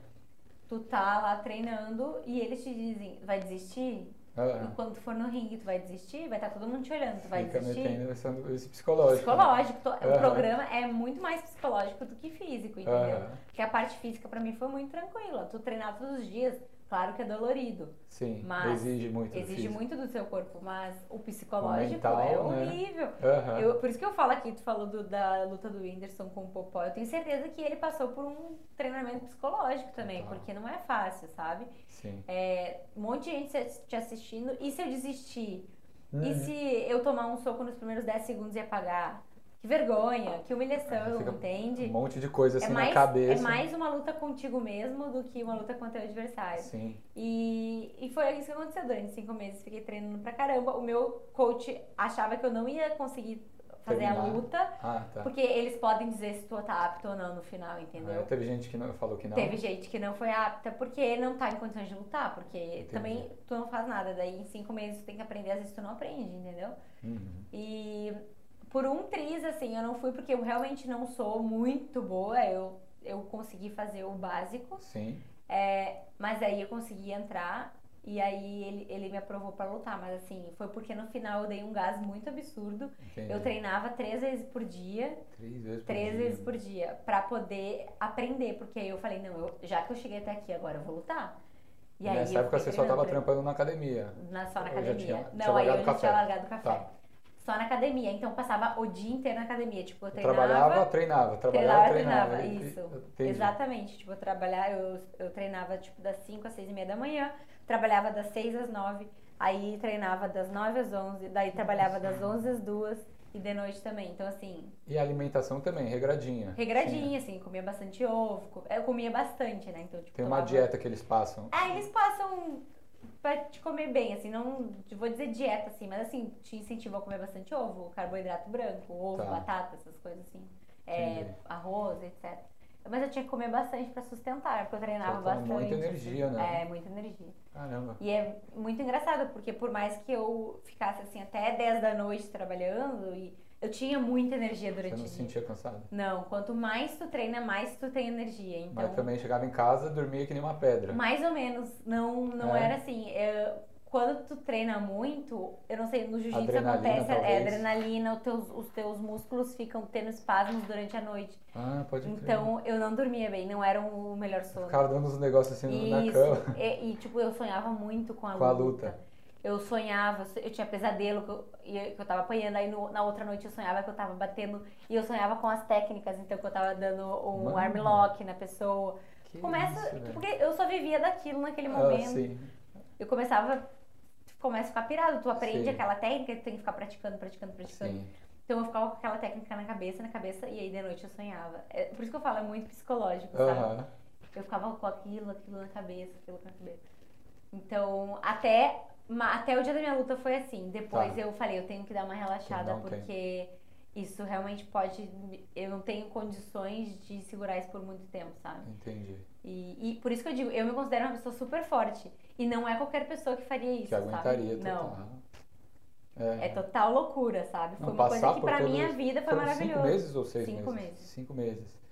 Tu tá lá treinando e eles te dizem, vai desistir? E quando tu for no ringue, tu vai desistir? Vai estar todo mundo te olhando, tu vai Fica desistir? metendo esse, psicológico. né? Psicológico. O programa é muito mais psicológico do que físico, entendeu? Aham. Porque a parte física pra mim foi muito tranquila. Tu treinar todos os dias, claro que é dolorido. Sim, Mas exige muito. do Exige físico. muito do seu corpo, mas o psicológico mental, é né? horrível. Aham. Eu- por isso que eu falo aqui, tu falou do- da luta do Whindersson com o Popó. Eu tenho certeza que ele passou por um treinamento psicológico também, Total. porque não é fácil, sabe? Sim. É, um monte de gente te assistindo. E se eu desistir? E Uhum. se eu tomar um soco nos primeiros 10 segundos e apagar? Que vergonha, que humilhação, Fica entende? Um monte de coisa assim é, na mais, cabeça. é mais uma luta contigo mesmo do que uma luta contra o adversário. Sim. E, e foi isso que aconteceu durante cinco meses. Fiquei treinando pra caramba. O meu coach achava que eu não ia conseguir fazer a Terminar. luta. Ah, tá. Porque eles podem dizer se tu tá apto ou não no final, entendeu? Ah, teve gente que não, falou que não. Teve gente que não foi apta porque não tá em condições de lutar, porque também tu não faz nada, daí em cinco meses tu tem que aprender, às vezes tu não aprende, entendeu? Uhum. E por um triz, assim, eu não fui porque eu realmente não sou muito boa, eu, eu consegui fazer o básico, Sim. é, mas aí eu consegui entrar e aí ele, ele me aprovou pra lutar, mas assim, foi porque no final eu dei um gás muito absurdo, Entendi. eu treinava três vezes por dia, Três vezes por três dia. vezes por dia pra poder aprender, porque aí eu falei, não, eu, já que eu cheguei até aqui, agora eu vou lutar. E aí Nessa eu época você só tava trampando na academia. na, só na academia. tinha- tinha não, aí eu já o tinha café. largado o café. Tá. Só na academia, então eu passava o dia inteiro na academia, tipo, eu Eu treinava, trabalhava, treinava, trabalhava, treinava, treinava. isso. Entendi. Exatamente, tipo, eu trabalhar, eu, eu treinava tipo das 5 às 6 e meia da manhã, trabalhava das 6 às 9, aí treinava das 9 às 11, daí trabalhava das 11 às 2 e de noite também. Então, assim, E a alimentação também, regradinha. regradinha, assim, comia bastante ovo, eu comia bastante, né? Então, tipo, Tem uma tomava- dieta que eles passam. Ah, eles passam pra te comer bem, assim, não vou dizer dieta, assim, mas assim, te incentiva a comer bastante ovo, carboidrato branco, ovo, Tá. batata, essas coisas assim, é, arroz, etc. Mas eu tinha que comer bastante pra sustentar, porque eu treinava Faltando bastante. muita energia, assim. né? É, muita energia. Caramba. E é muito engraçado, porque por mais que eu ficasse assim até 10 da noite trabalhando, e eu tinha muita energia Você durante não o se dia. sentia cansado? Não, quanto mais tu treina, mais tu tem energia. Então, Mas também chegava em casa dormia que nem uma pedra. mais ou menos, não, não É? era assim. é, quando tu treina muito, eu não sei, no jiu-jitsu acontece, é talvez. adrenalina, os teus, os teus músculos ficam tendo espasmos durante a noite. Ah, pode crer. Então eu não dormia bem, não era o melhor sono. Ficava dando uns negócios assim na Isso, cama. e, e, tipo, eu sonhava muito com a, Com a luta. Eu sonhava, eu tinha pesadelo que eu, que eu tava apanhando, aí no- na outra noite eu sonhava que eu tava batendo, e eu sonhava com as técnicas, então que eu tava dando um Mano. armlock na pessoa. Que Começa, isso, velho. porque eu só vivia daquilo naquele Ah, momento. sim. Eu começava, tu começa a ficar pirado, tu aprende Sim. aquela técnica, tu tem que ficar praticando, praticando, praticando. Sim. Então eu ficava com aquela técnica na cabeça, na cabeça, e aí de noite eu sonhava. É, por isso que eu falo, é muito psicológico, sabe? Aham. Eu ficava com aquilo, aquilo na cabeça, aquilo na cabeça. Então, até, até o dia da minha luta foi assim. Depois Tá. eu falei, eu tenho que dar uma relaxada, não tem. porque isso realmente pode. Eu não tenho condições de segurar isso por muito tempo, sabe? Entendi. E, e por isso que eu digo, eu me considero uma pessoa super forte. E não é qualquer pessoa que faria isso, Que aguentaria sabe? Não. total. É. É total loucura, sabe? Foi Não, uma coisa que pra minha vida foi Foram maravilhoso. Cinco meses ou seis Cinco meses? meses. Cinco meses.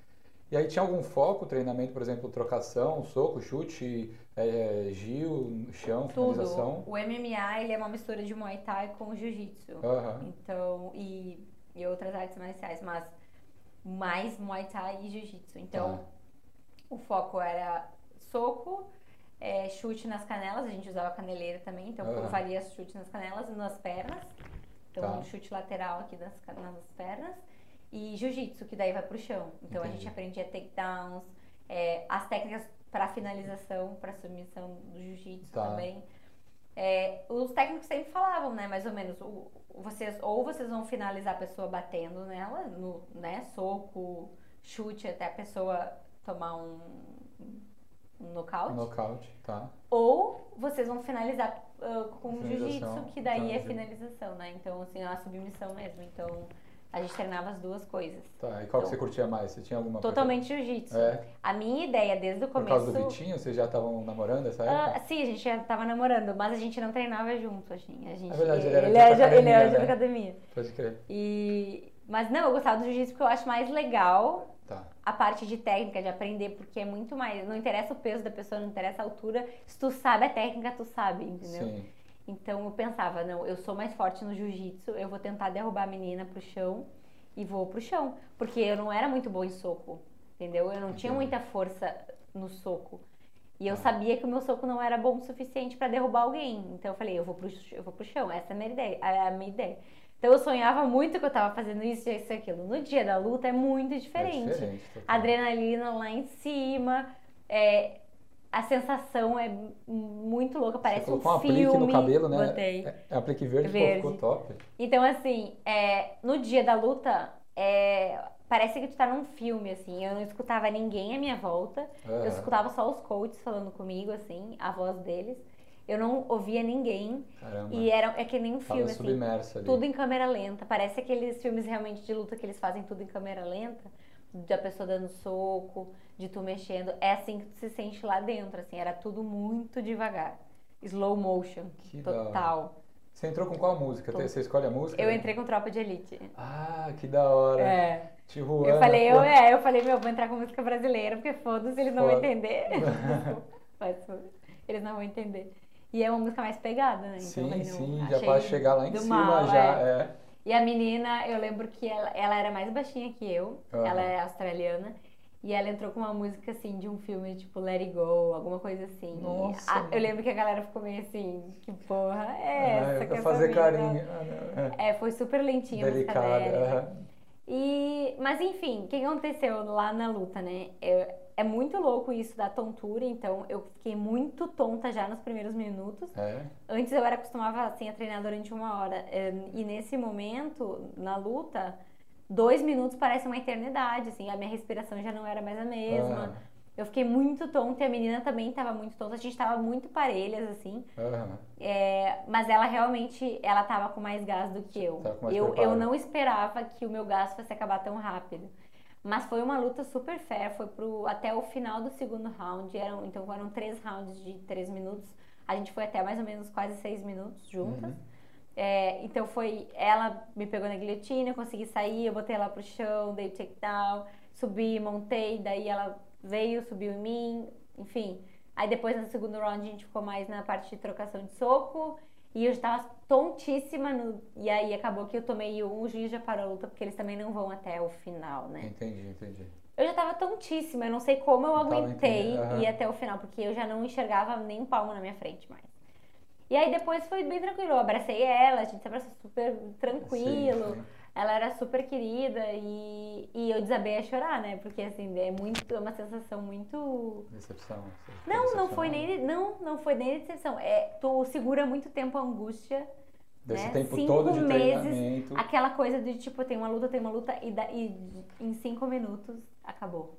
E aí tinha algum foco, treinamento, por exemplo, trocação, soco, chute, é, gil, chão, Tudo. finalização? O MMA, ele é uma mistura de Muay Thai com Jiu-Jitsu. Aham. Então, e, e outras artes marciais, mas mais Muay Thai e Jiu-Jitsu. Então, Tá. o foco era soco, é, chute nas canelas, a gente usava caneleira também, então Aham. eu varia chute nas canelas e nas pernas. Então, Tá. um chute lateral aqui nas, nas pernas. E Jiu-Jitsu, que daí vai pro chão. Então, a Entendi. gente aprendia takedowns, é, as técnicas para finalização, para submissão do Jiu-Jitsu Tá. também. É, os técnicos sempre falavam, né, mais ou menos, o- vocês ou vocês vão finalizar a pessoa batendo nela, no, né, soco, chute até a pessoa tomar um, um nocaute, Nocaute, tá. ou vocês vão finalizar ah, com jiu-jitsu, que daí é finalização, né? Então, assim, é uma submissão mesmo. Então, a gente treinava as duas coisas. Tá, e qual que Então, você curtia mais? Você tinha alguma Totalmente jiu-jitsu. É. A minha ideia desde o Por começo causa do Vitinho, vocês já estavam namorando nessa Ah, época? sim, a gente já tava namorando, mas a gente não treinava junto, assim. A gente, É verdade, ele era de é, de- ele era academia, de né? academia. Pode crer. E... Mas não, eu gostava do jiu-jitsu porque eu acho mais legal Tá. a parte de técnica, de aprender, porque é muito mais. Não interessa o peso da pessoa, não interessa a altura. Se tu sabe a técnica, tu sabe, entendeu? Sim. Então eu pensava, não, eu sou mais forte no jiu-jitsu, eu vou tentar derrubar a menina pro chão e vou pro chão. Porque eu não era muito boa em soco, entendeu? Eu não tinha muita força no soco. E eu Tá. sabia que o meu soco não era bom o suficiente pra derrubar alguém. Então eu falei, eu vou pro, eu vou pro chão, essa é a minha ideia. A a minha ideia. Então eu sonhava muito que eu tava fazendo isso e isso e aquilo. No dia da luta é muito diferente. É diferente. Adrenalina lá em cima, é, a sensação é muito louca, parece Você colocou um um aplique filme. no cabelo, né? Botei. É, é aplique verde, pô, Verde. ficou top. Então, assim, é, no dia da luta, é, parece que tu tá num filme, assim. Eu não escutava ninguém à minha volta. Eu Aham. escutava só os coaches falando comigo, assim, a voz deles. Eu não ouvia ninguém. Caramba. E era, é que nem um Tava filme, assim. submersa ali. Tudo em câmera lenta. Parece aqueles filmes realmente de luta que eles fazem tudo em câmera lenta. Da pessoa dando soco, de tu mexendo. É assim que tu se sente lá dentro, assim. Era tudo muito devagar. Slow motion. Que da hora. total. Você entrou com qual música? Tô- Você escolhe a música? Eu entrei com Tropa de Elite. Ah, que da hora. É. Tijuana. Eu falei, eu, é, eu falei, meu, vou entrar com música brasileira, porque foda-se, eles não vão Foda. entender. Mas, eles não vão entender. E é uma música mais pegada, né? Então, Sim, sim, já pra chegar lá em cima mal, já. é. É. E a menina, eu lembro que ela, ela era mais baixinha que eu, Aham. ela é australiana. E ela entrou com uma música assim de um filme tipo Let It Go, alguma coisa assim. Nossa, a- eu lembro que a galera ficou meio assim, que porra é Ah, essa? é que essa fazer mina- carinho. Ah, é. É, foi super lentinha a música Delicada. dela. aham. E, mas enfim, o que aconteceu lá na luta, né? É, é muito louco isso da tontura, então eu fiquei muito tonta já nos primeiros minutos. É. Antes eu era acostumava assim a treinar durante uma hora. E nesse momento, na luta, dois minutos parece uma eternidade, assim, a minha respiração já não era mais a mesma. Ah, Eu fiquei muito tonta e a menina também estava muito tonta. A gente estava muito parelhas, assim. aham. É, mas ela realmente, ela tava com mais gás do que eu. Eu, eu não esperava que o meu gás fosse acabar tão rápido. Mas foi uma luta super fair, foi pro, até o final do segundo round. Eram, então foram três rounds de três minutos. A gente foi até mais ou menos quase seis minutos juntas. Uhum. É, então foi, ela me pegou na guilhotina, eu consegui sair, eu botei ela pro chão, dei takedown, subi, montei, daí ela veio, subiu em mim, enfim. Aí depois no segundo round a gente ficou mais na parte de trocação de soco e eu já tava tontíssima no, e aí acabou que eu tomei um, o juiz já parou a luta porque eles também não vão até o final, né? Entendi, entendi. Eu já tava tontíssima, eu não sei como eu aguentei aham. ir até o final, porque eu já não enxergava nem um palmo na minha frente mais. E aí depois foi bem tranquilo, eu abracei ela, a gente se abraçou super tranquilo, Sim, sim. Ela era super querida e, e eu desabei a chorar, né? Porque assim, é muito, é uma sensação muito. Decepção. Não, não foi nem. Não, não foi nem decepção. É, tu segura muito tempo a angústia. Desse né? tempo Cinco todo de meses, treinamento. Aquela coisa de tipo, tem uma luta, tem uma luta, e, da- e em cinco minutos acabou.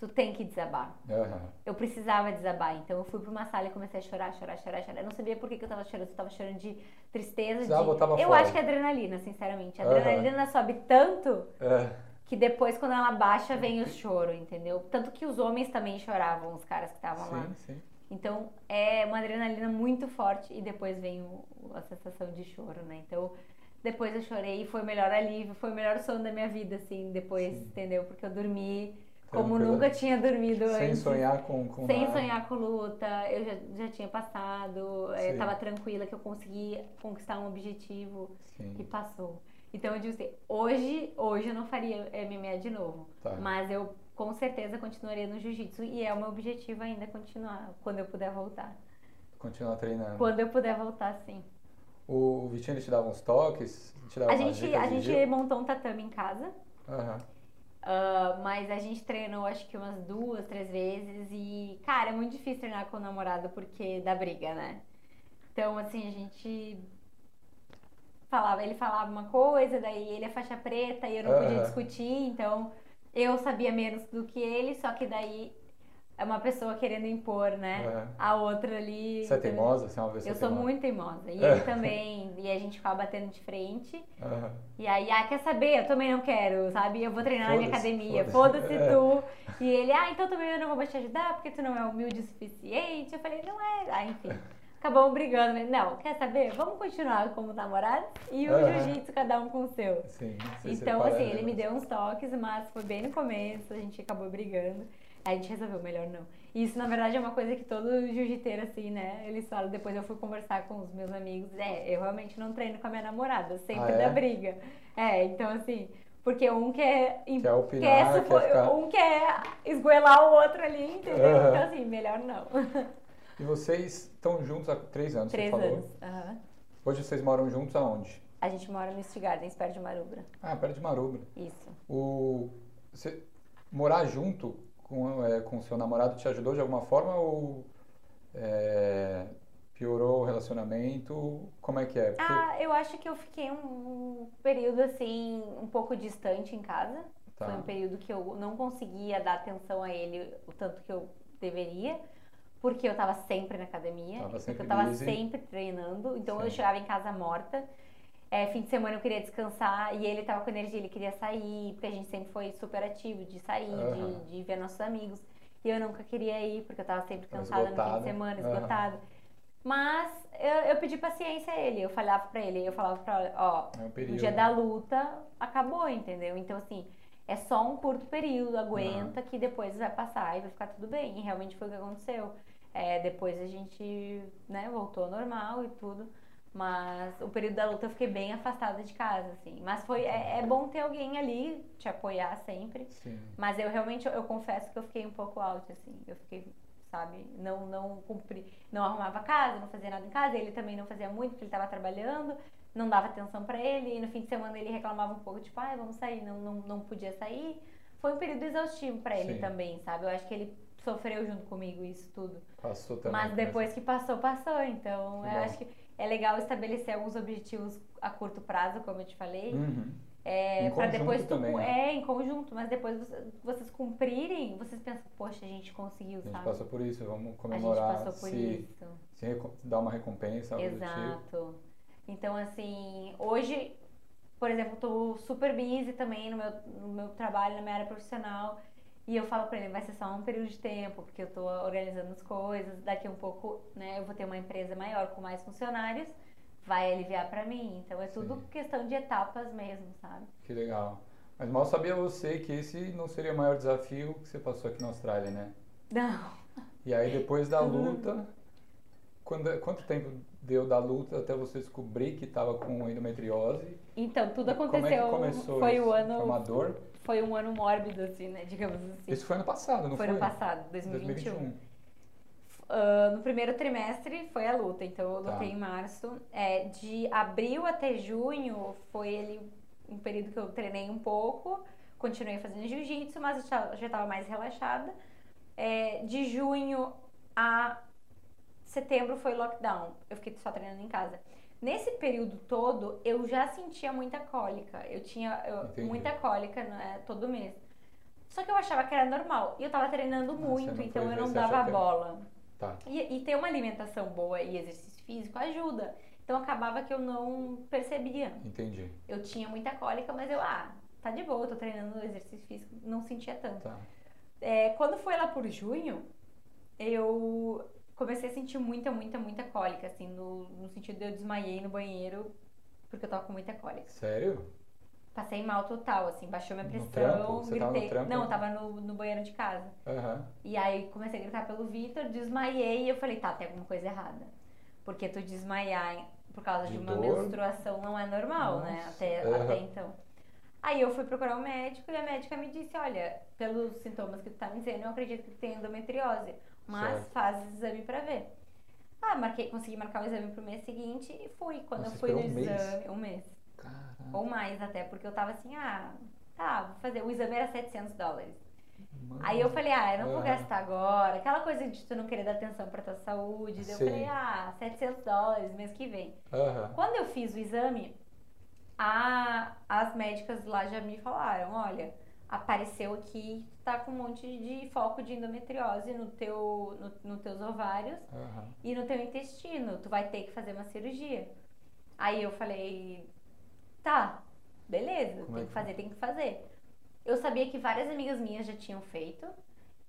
Tu tem que desabar. Aham. Eu precisava desabar, então eu fui pra uma sala e comecei a chorar, chorar, chorar, chorar. Eu não sabia por que, que eu tava chorando, eu tava chorando de tristeza, de... Eu fora. acho que é adrenalina, sinceramente. A adrenalina sobe tanto É. que depois, quando ela baixa, vem o choro, entendeu? Tanto que os homens também choravam, os caras que estavam lá. Sim, sim. Então, é uma adrenalina muito forte e depois vem o- a sensação de choro, né? Então, depois eu chorei e foi o melhor alívio, foi o melhor sono da minha vida, assim, depois, Sim. entendeu? Porque eu dormi como nunca tinha dormido Sem antes. sonhar com, com Sem nada. sonhar com luta, eu já, já tinha passado, eu Sim. tava tranquila que eu consegui conquistar um objetivo Sim. e passou. Então eu digo assim, hoje, hoje eu não faria MMA de novo, Tá. mas eu com certeza continuaria no jiu-jitsu e é o meu objetivo ainda continuar quando eu puder voltar. Continuar treinando. Quando eu puder voltar, sim. O Vitinho ele te dava uns toques? Te dava A gente, a gente montou um tatame em casa, Aham. Ah, mas a gente treinou acho que umas duas, três vezes e, cara, é muito difícil treinar com o namorado porque dá briga, né? Então, assim, a gente falava, ele falava uma coisa, daí ele é faixa preta e eu não podia discutir, então eu sabia menos do que ele, só que daí é uma pessoa querendo impor, né? Aham. A outra ali. Você é teimosa? Você é uma pessoa Eu sou teimosa? muito teimosa. E É. ele também. E a gente ficava batendo de frente. E aí, ah, quer saber? Eu também não quero, sabe? Eu vou treinar na minha academia. foda-se. Foda-se É. tu. E ele, ah, então também eu não vou te ajudar porque tu não é humilde o suficiente. Eu falei, não é. Ah, enfim. Acabamos brigando. Mas, Não, quer saber? Vamos continuar como namorados e o jiu-jitsu, cada um com o seu. Sim. Então, assim, né? ele me deu uns toques, mas foi bem no começo, a gente acabou brigando. Aí a gente resolveu, melhor não. E isso, na verdade, é uma coisa que todo jiu-jiteiro, assim, né? Eles falam, depois eu fui conversar com os meus amigos. É, eu realmente não treino com a minha namorada, sempre Ah, dá é? briga. É, então, assim, porque um quer... Quer opinar, sufo- quer ficar- Um quer esgoelar o outro ali, entendeu? Então, assim, melhor não. E vocês estão juntos há três anos, Três você falou? anos. Hoje vocês moram juntos aonde? A gente mora no East Gardens, perto de Marubra. Ah, perto de Marubra. Isso. O... Você... Morar junto com é, com o seu namorado te ajudou de alguma forma ou é, piorou o relacionamento? Como é que é? Porque- Ah, eu acho que eu fiquei um período assim, um pouco distante em casa. Tá. Foi um período que eu não conseguia dar atenção a ele o tanto que eu deveria. porque eu tava sempre na academia, Tava sempre porque eu tava busy. sempre treinando, então eu Sim. chegava em casa morta. É, fim de semana eu queria descansar e ele tava com energia, ele queria sair, porque a gente sempre foi super ativo de sair, Aham. de, de ver nossos amigos. E eu nunca queria ir, porque eu tava sempre cansada no fim de semana, esgotada. Mas eu, eu pedi paciência a ele, eu falava pra ele, eu falava pra ele, ó, É um o dia da luta acabou, entendeu? Então, assim, é só um curto período, aguenta que depois vai passar e vai ficar tudo bem. E realmente foi o que aconteceu. É, depois a gente, né, voltou ao normal e tudo. Mas o período da luta eu fiquei bem afastada de casa, assim. Mas foi, é, é bom ter alguém ali te apoiar sempre. Sim. Mas eu realmente, eu, eu confesso que eu fiquei um pouco out, assim. Eu fiquei, sabe, não, não cumpri, não arrumava casa, não fazia nada em casa. Ele também não fazia muito, porque ele tava trabalhando, não dava atenção pra ele. E no fim de semana ele reclamava um pouco, tipo, ai, vamos sair, não, não, não podia sair. Foi um período exaustivo pra ele Sim. também, sabe? Eu acho que ele sofreu junto comigo isso tudo. Passou também. Mas depois que passou, passou. Então, Que eu bom. acho que é legal estabelecer alguns objetivos a curto prazo, como eu te falei. Uhum. É, conjunto depois tu, também, né? é em conjunto, mas depois você- vocês cumprirem, vocês pensam, poxa, a gente conseguiu, A gente sabe? passou por isso, vamos a gente comemorar, passou por se, isso. se dar uma recompensa. Exato. Então, assim, hoje, por exemplo, tô super busy também no meu, no meu trabalho, na minha área profissional. E eu falo pra ele, vai ser só um período de tempo, porque eu tô organizando as coisas. Daqui a um pouco, né, eu vou ter uma empresa maior com mais funcionários, vai aliviar pra mim. Então é tudo Sim. questão de etapas mesmo, sabe? Que legal. Mas mal sabia você que esse não seria o maior desafio que você passou aqui na Austrália, né? Não. E aí depois da Uhum. luta, quando, quanto tempo deu da luta até você descobrir que estava com endometriose? Então, tudo Como é que aconteceu. começou foi isso? o ano. Foi uma dor? Foi um ano mórbido, assim, né? Digamos assim. Isso foi ano passado, não foi foi? no passado, 2021. 2021. Ah, no primeiro trimestre foi a luta, então eu Tá. lutei em março. É, de abril até junho foi ele um período que eu treinei um pouco, continuei fazendo jiu-jitsu, mas eu já- já estava mais relaxada. É, de junho a setembro foi lockdown, eu fiquei só treinando em casa. Nesse período todo, eu já sentia muita cólica. Eu tinha eu- muita cólica né, todo mês. Só que eu achava que era normal. E eu tava treinando você muito, então eu não dava era- bola. Tá. E, e ter uma alimentação boa e exercício físico ajuda. Então acabava que eu não percebia. Entendi. Eu tinha muita cólica, mas eu, ah, tá de boa, tô treinando exercício físico, não sentia tanto. Tá. É, quando foi lá por junho, eu comecei a sentir muita, muita, muita cólica, assim, no, no sentido de eu desmaiei no banheiro porque eu tava com muita cólica. Sério? Passei mal total, assim, baixou minha pressão, tava gritei. trampo? Não, eu tava no, no banheiro de casa. Aham. E aí comecei a gritar pelo Vitor, desmaiei e eu falei, tá, tem alguma coisa errada. Porque tu desmaiar por causa de, De uma dor? menstruação não é normal, né? Nossa, Até, aham. até então. Aí eu fui procurar um médico e a médica me disse, olha, pelos sintomas que tu tá me dizendo, eu acredito que tu tem endometriose. Mas Certo. faz exame pra ver. Ah, marquei, consegui marcar o exame pro mês seguinte e fui. Quando Nossa, eu fui no um mês? exame, um mês. Caramba. Ou mais até, porque eu tava assim, ah, tá, vou fazer. O exame era 700 dólares. Mano. Aí eu falei, ah, eu não vou gastar agora. Aquela coisa de tu não querer dar atenção pra tua saúde. Daí eu falei, ah, 700 dólares mês que vem. Aham. Quando eu fiz o exame, a, as médicas lá já me falaram, olha, apareceu aqui, tá com um monte de foco de endometriose no teu, no, nos teus ovários Aham. e no teu intestino. Tu vai ter que fazer uma cirurgia. Aí eu falei, tá, beleza, Como é tem que que fazer, tem que fazer. Eu sabia que várias amigas minhas já tinham feito.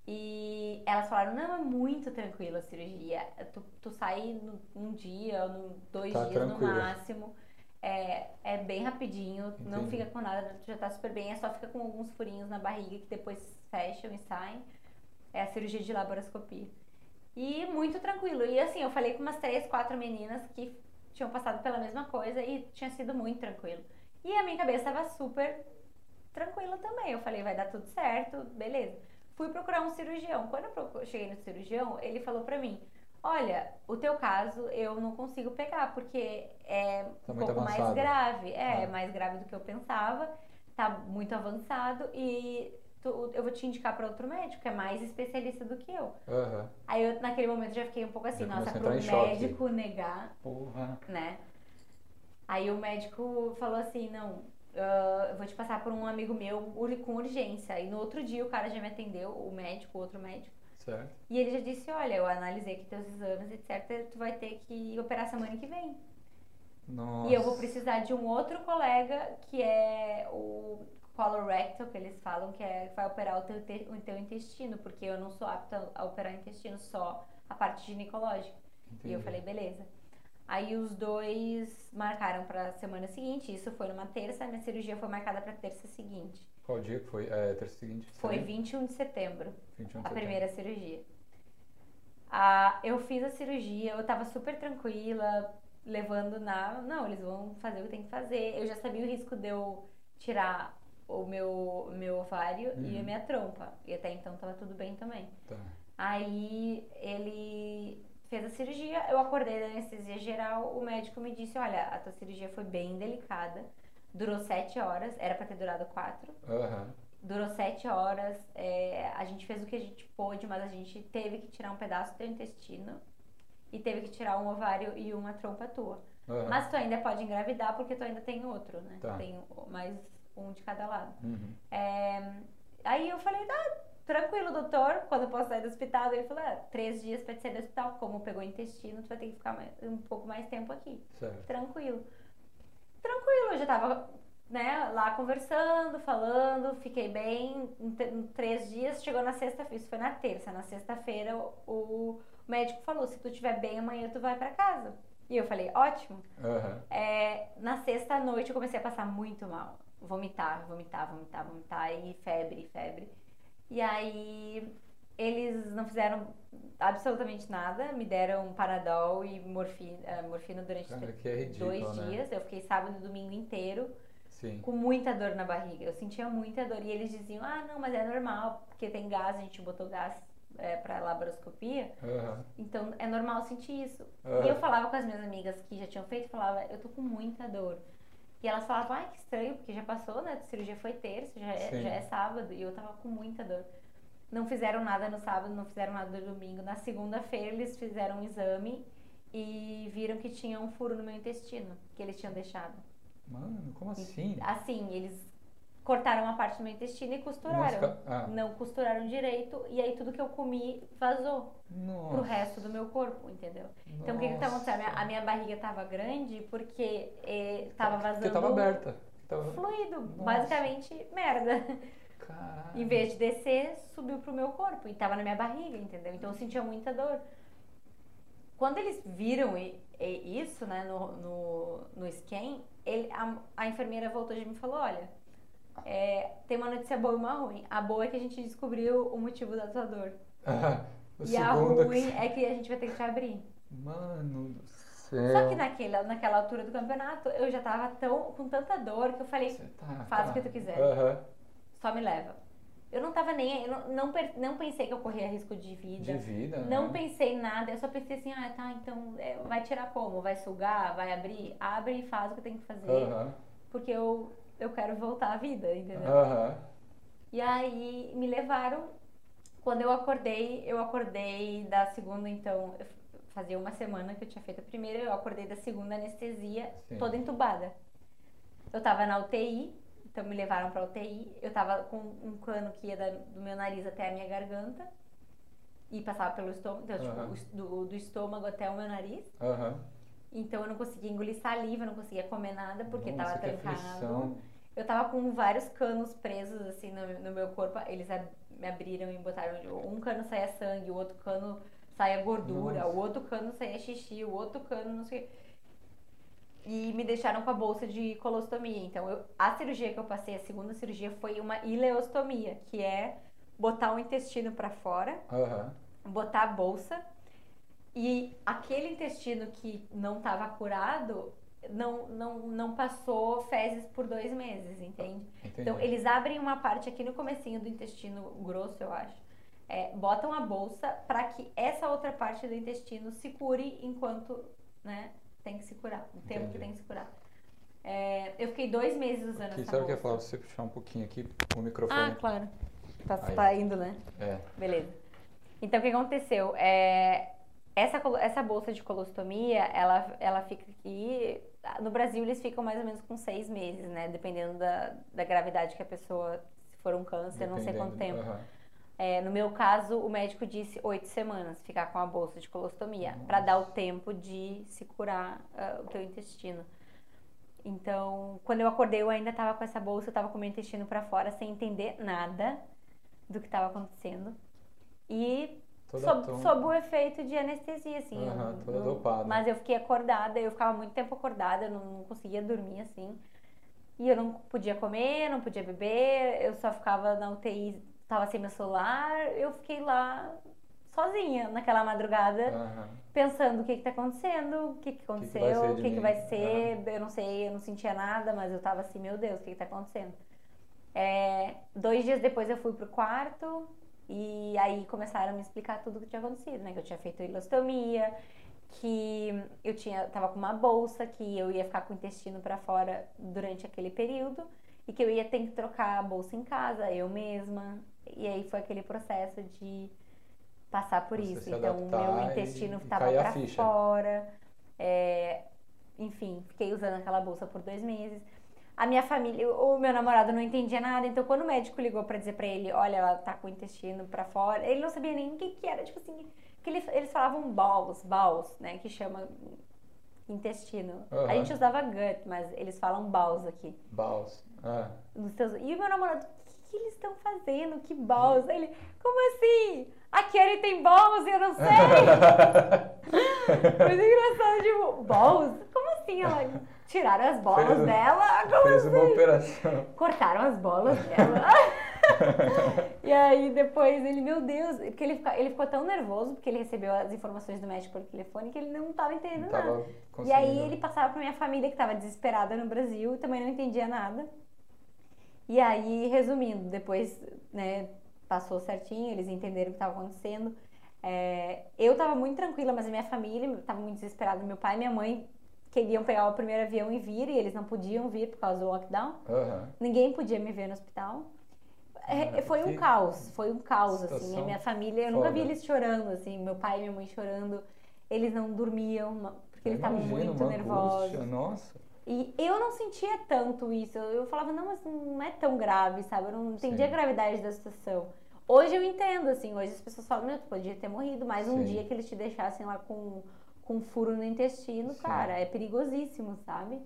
E elas falaram, não, é muito tranquila a cirurgia. Tu, tu sai no, num dia, no, dois Tá dias no máximo. É, é bem rapidinho, não Entendi. fica com nada, já tá super bem, é só fica com alguns furinhos na barriga que depois fecham e saem. É a cirurgia de laparoscopia. E muito tranquilo. E assim, eu falei com umas três, quatro meninas que tinham passado pela mesma coisa e tinha sido muito tranquilo. E a minha cabeça estava super tranquila também. Eu falei, vai dar tudo certo, beleza. Fui procurar um cirurgião. Quando eu cheguei no cirurgião, ele falou pra mim: Olha, o teu caso eu não consigo pegar, porque é Tá um pouco mais avançado. grave. É, Ah. mais grave do que eu pensava. Tá muito avançado e tu- eu vou te indicar para outro médico, que é mais especialista do que eu. Aham. Aí eu, naquele momento, já fiquei um pouco assim, Já nossa, pro médico negar, Porra. né? Aí o médico falou assim, não, ah, eu vou te passar por um amigo meu com urgência. E no outro dia o cara já me atendeu, o médico, o outro médico. Certo. E ele já disse, olha, eu analisei aqui teus exames, etc, tu vai ter que operar semana que vem. Nossa. E eu vou precisar de um outro colega que é o colorectal, que eles falam, que é vai operar o teu, te- o teu intestino, porque eu não sou apta a operar intestino, só a parte ginecológica. E eu Entendi. falei, beleza. Aí os dois marcaram pra semana seguinte, isso foi numa terça, a minha cirurgia foi marcada pra terça seguinte. Qual dia que foi? É, terça seguinte? Foi setembro? 21 de setembro, 21 de a setembro. primeira cirurgia. Ah, eu fiz a cirurgia, eu tava super tranquila, levando na. Não, eles vão fazer o que tem que fazer. Eu já sabia o risco de eu tirar o meu, meu ovário e a Uhum. minha trompa. E até então tava tudo bem também. Tá. Aí ele fez a cirurgia, eu acordei da anestesia geral, o médico me disse, olha, a tua cirurgia foi bem delicada, durou sete horas, era pra ter durado quatro, Aham. durou sete horas, é, a gente fez o que a gente pôde, mas a gente teve que tirar um pedaço do teu intestino e teve que tirar um ovário e uma trompa tua. Aham. Mas tu ainda pode engravidar porque tu ainda tem outro, né? Tá. Tem mais um de cada lado. Uhum. É, aí eu falei, ah, tranquilo, doutor, quando eu posso sair do hospital? Ele falou, ah, três dias pra te sair do hospital. Como pegou intestino, tu vai ter que ficar mais- um pouco mais tempo aqui. Certo. Tranquilo. Tranquilo, eu já tava né, lá conversando, falando, fiquei bem. Em, três dias, chegou na sexta-feira, isso foi na terça. Na sexta-feira, o, o médico falou, se tu estiver bem, amanhã tu vai pra casa. E eu falei, ótimo. Aham. É, na sexta noite eu comecei a passar muito mal. Vomitar, vomitar, vomitar, vomitar e febre, febre. E aí eles não fizeram absolutamente nada, me deram Panadol e morfina, eh, morfina durante é ridículo, dois né? dias. Eu fiquei sábado e domingo inteiro Sim. com muita dor na barriga. Eu sentia muita dor e eles diziam: "Ah, não, mas é normal, porque tem gás, a gente botou gás é, para laparoscopia". Aham. Então é normal sentir isso. Ah. E eu falava com as minhas amigas que já tinham feito, falava, eu tô com muita dor. E elas falavam, ai que estranho, porque já passou, né? A cirurgia foi terça, já é, já é sábado, e eu tava com muita dor. Não fizeram nada no sábado, não fizeram nada no domingo. Na segunda-feira eles fizeram um exame e viram que tinha um furo no meu intestino, que eles tinham deixado. Mano, como assim? Assim, eles cortaram uma parte do meu intestino e costuraram. Não ah. Não costuraram direito, e aí tudo que eu comi vazou Nossa. pro resto do meu corpo, entendeu? Então o que que tá acontecendo? A minha, a minha barriga tava grande porque eh, tava vazando Porque tava aberta. Tava... fluido, Nossa. basicamente merda. Caralho. Em vez de descer, subiu pro meu corpo e tava na minha barriga, entendeu? Então eu sentia muita dor. Quando eles viram isso, né, no, no, no scan, ele, a, a enfermeira voltou e me falou, olha, é, tem uma notícia boa e uma ruim. A boa é que a gente descobriu o motivo da tua dor. Ah, e a ruim que- é que a gente vai ter que te abrir. Mano do céu. Só que naquela, naquela altura do campeonato, eu já tava tão, com tanta dor que eu falei, tá, faz tá. o que tu quiser. Aham. só me leva. Eu não tava nem não, não, não pensei que eu corria risco de vida. De vida, Não né? pensei em nada, eu só pensei assim, ah, tá, então é, vai tirar como? Vai sugar? Vai abrir? Abre e faz o que tem que fazer. Aham. Porque eu, eu quero voltar à vida, entendeu? Aham. E aí me levaram. Quando eu acordei, eu acordei da segunda, então, fazia uma semana que eu tinha feito a primeira, eu acordei da segunda anestesia, Sim. toda entubada. Eu tava na UTI, então me levaram pra UTI. Eu tava com um cano que ia da- do meu nariz até a minha garganta e passava pelo estômago, então, tipo, Aham. o es- do, do estômago até o meu nariz. Aham. Então eu não conseguia engolir saliva, eu não conseguia comer nada porque Nossa, tava que trancado. Eu tava com vários canos presos assim no, no meu corpo. Eles ab- me abriram e botaram. Um cano saía sangue, o outro cano saía gordura, Nossa. o outro cano saía xixi, o outro cano não sei. E me deixaram com a bolsa de colostomia. Então, eu- a cirurgia que eu passei, a segunda cirurgia, foi uma ileostomia, que é botar o intestino pra fora Aham. botar a bolsa e aquele intestino que não estava curado não, não, não passou fezes por dois meses, entende? Entendi. Então eles abrem uma parte aqui no comecinho do intestino grosso, eu acho. É, botam a bolsa para que essa outra parte do intestino se cure enquanto né, tem que se curar, o tempo Entendi. que tem que se curar. É, eu fiquei dois meses usando Aqui, essa sabe o que eu ia bolsa. falar? Você puxar um pouquinho aqui o microfone. Ah, claro. Tá, tá indo, né? É. Beleza. Então, o que aconteceu? É, essa, essa bolsa de colostomia, ela, ela fica aqui... No Brasil, eles ficam mais ou menos com seis meses, né? Dependendo da, da gravidade que a pessoa... Se for um câncer, não sei quanto tempo. Aham. É, no meu caso, o médico disse oito semanas ficar com a bolsa de colostomia, para dar o tempo de se curar uh, o teu intestino. Então, quando eu acordei, eu ainda estava com essa bolsa, eu estava com o meu intestino para fora, sem entender nada do que estava acontecendo. E sob, sob, o efeito de anestesia, assim. Uhum, toda não, dopada. Mas eu fiquei acordada, eu ficava muito tempo acordada, eu não, não conseguia dormir, assim. E eu não podia comer, não podia beber, eu só ficava na UTI, estava sem meu celular, eu fiquei lá sozinha naquela madrugada, uhum. pensando o que está acontecendo, o que, que aconteceu, o que, que, vai ser, uhum. eu não sei, eu não sentia nada, mas eu estava assim, meu Deus, o que está acontecendo? É, dois dias depois eu fui pro quarto e aí começaram a me explicar tudo o que tinha acontecido, né? Que eu tinha feito ilostomia, que eu tinha tava com uma bolsa, que eu ia ficar com o intestino para fora durante aquele período e que eu ia ter que trocar a bolsa em casa, eu mesma. E aí foi aquele processo de passar por Você isso. Então, o meu intestino estava para fora. É, enfim, fiquei usando aquela bolsa por dois meses. A minha família, o meu namorado não entendia nada, então quando o médico ligou para dizer para ele, olha, ela tá com o intestino para fora, ele não sabia nem o que, que era, tipo assim, que ele, eles falavam balls, balls, né, que chama intestino. Uhum. A gente usava gut, mas eles falam balls aqui. Balls. Ah. Nos E o meu namorado, o que, que eles estão fazendo? Que balls? Ele, como assim? A Kelly tem balls e eu não sei. Muito engraçado, tipo, balls? Como assim? Ela tiraram as bolas fez, dela? Como fez assim? uma operação. Cortaram as bolas dela. e aí depois ele, meu Deus, porque ele, ele ficou tão nervoso porque ele recebeu as informações do médico por telefone que ele não estava entendendo não nada. E aí ele passava para minha família que estava desesperada no Brasil e também não entendia nada. E aí, resumindo, depois, né, passou certinho, eles entenderam o que estava acontecendo. É, eu estava muito tranquila, mas a minha família estava muito desesperada. Meu pai e minha mãe queriam pegar o primeiro avião e vir, e eles não podiam vir por causa do lockdown. Uhum. Ninguém podia me ver no hospital. É, foi um caos, foi um caos, assim. A minha família, eu nunca vi eles chorando, assim. Meu pai e minha mãe chorando. Eles não dormiam, porque eles estavam muito nervosos. Angústia, nossa. E eu não sentia tanto isso. Eu falava, não, mas não é tão grave, sabe? Eu não entendia Sim. a gravidade da situação. Hoje eu entendo, assim. Hoje as pessoas falam, meu, tu podia ter morrido, mas um dia que eles te deixassem lá com, com furo no intestino, Sim. cara, é perigosíssimo, sabe?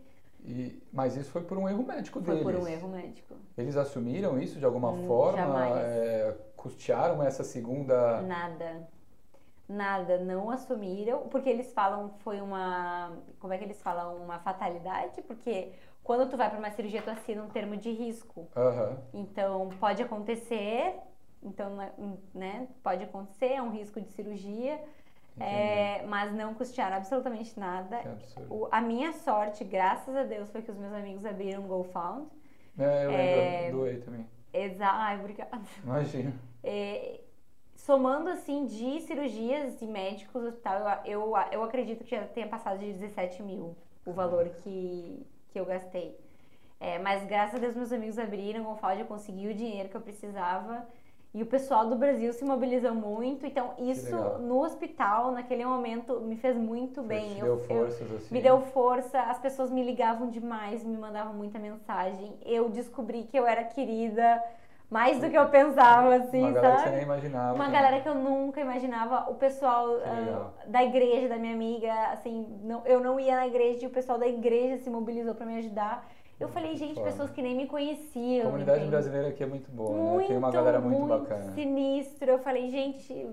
E, mas isso foi por um erro médico foi deles. Foi por um erro médico. Eles assumiram isso de alguma hum, forma? É, custearam essa segunda. Nada. Nada, não assumiram, porque eles falam foi uma. Como é que eles falam? Uma fatalidade? Porque quando tu vai para uma cirurgia, tu assina um termo de risco. Uhum. Então, pode acontecer, então, né? Pode acontecer, é um risco de cirurgia. É, mas não custearam absolutamente nada. O, a minha sorte, graças a Deus, foi que os meus amigos abriram o GoFound. É, eu é, lembro, doei também. Exato, ai, obrigada. Imagina. É, somando assim de cirurgias e médicos hospital, eu, eu, eu acredito que já tenha passado de 17 mil o valor que, que eu gastei. É, mas graças a Deus meus amigos abriram o GoFound, eu consegui o dinheiro que eu precisava. E o pessoal do Brasil se mobilizou muito, então isso no hospital, naquele momento, me fez muito bem. Te eu, deu forças, eu, assim. Me deu força, as pessoas me ligavam demais, me mandavam muita mensagem. Eu descobri que eu era querida mais do que eu pensava, assim, Uma galera sabe? que você nem imaginava. Uma galera que eu nunca imaginava. O pessoal uh, da igreja, da minha amiga, assim, não, eu não ia na igreja e o pessoal da igreja se mobilizou para me ajudar. Eu falei, gente, pessoas que nem me conheciam. A comunidade entende? brasileira aqui é muito boa, muito, né? Tem uma galera muito, muito bacana. sinistro. Eu falei, gente,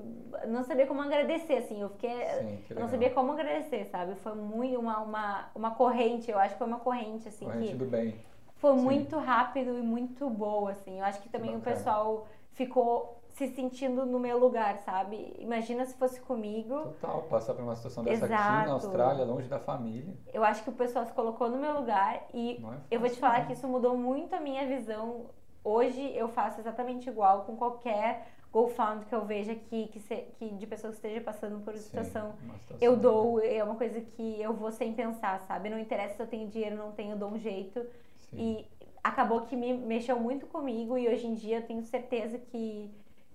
não sabia como agradecer, assim. Eu fiquei. Sim, não sabia como agradecer, sabe? Foi muito uma, uma, uma corrente, eu acho que foi uma corrente, assim. Corrente que do bem. Foi Sim. muito rápido e muito boa, assim. Eu acho que também que o pessoal ficou se sentindo no meu lugar, sabe? Imagina se fosse comigo. Total, passar por uma situação dessa Exato. aqui na Austrália, longe da família. Eu acho que o pessoal se colocou no meu lugar e é eu vou te falar não. que isso mudou muito a minha visão. Hoje eu faço exatamente igual com qualquer GoFund que eu veja aqui, que, se, que de pessoas que estejam passando por Sim, situação, situação, eu dou, é uma coisa que eu vou sem pensar, sabe? Não interessa se eu tenho dinheiro, não tenho, eu dou um jeito. Sim. E acabou que me mexeu muito comigo e hoje em dia eu tenho certeza que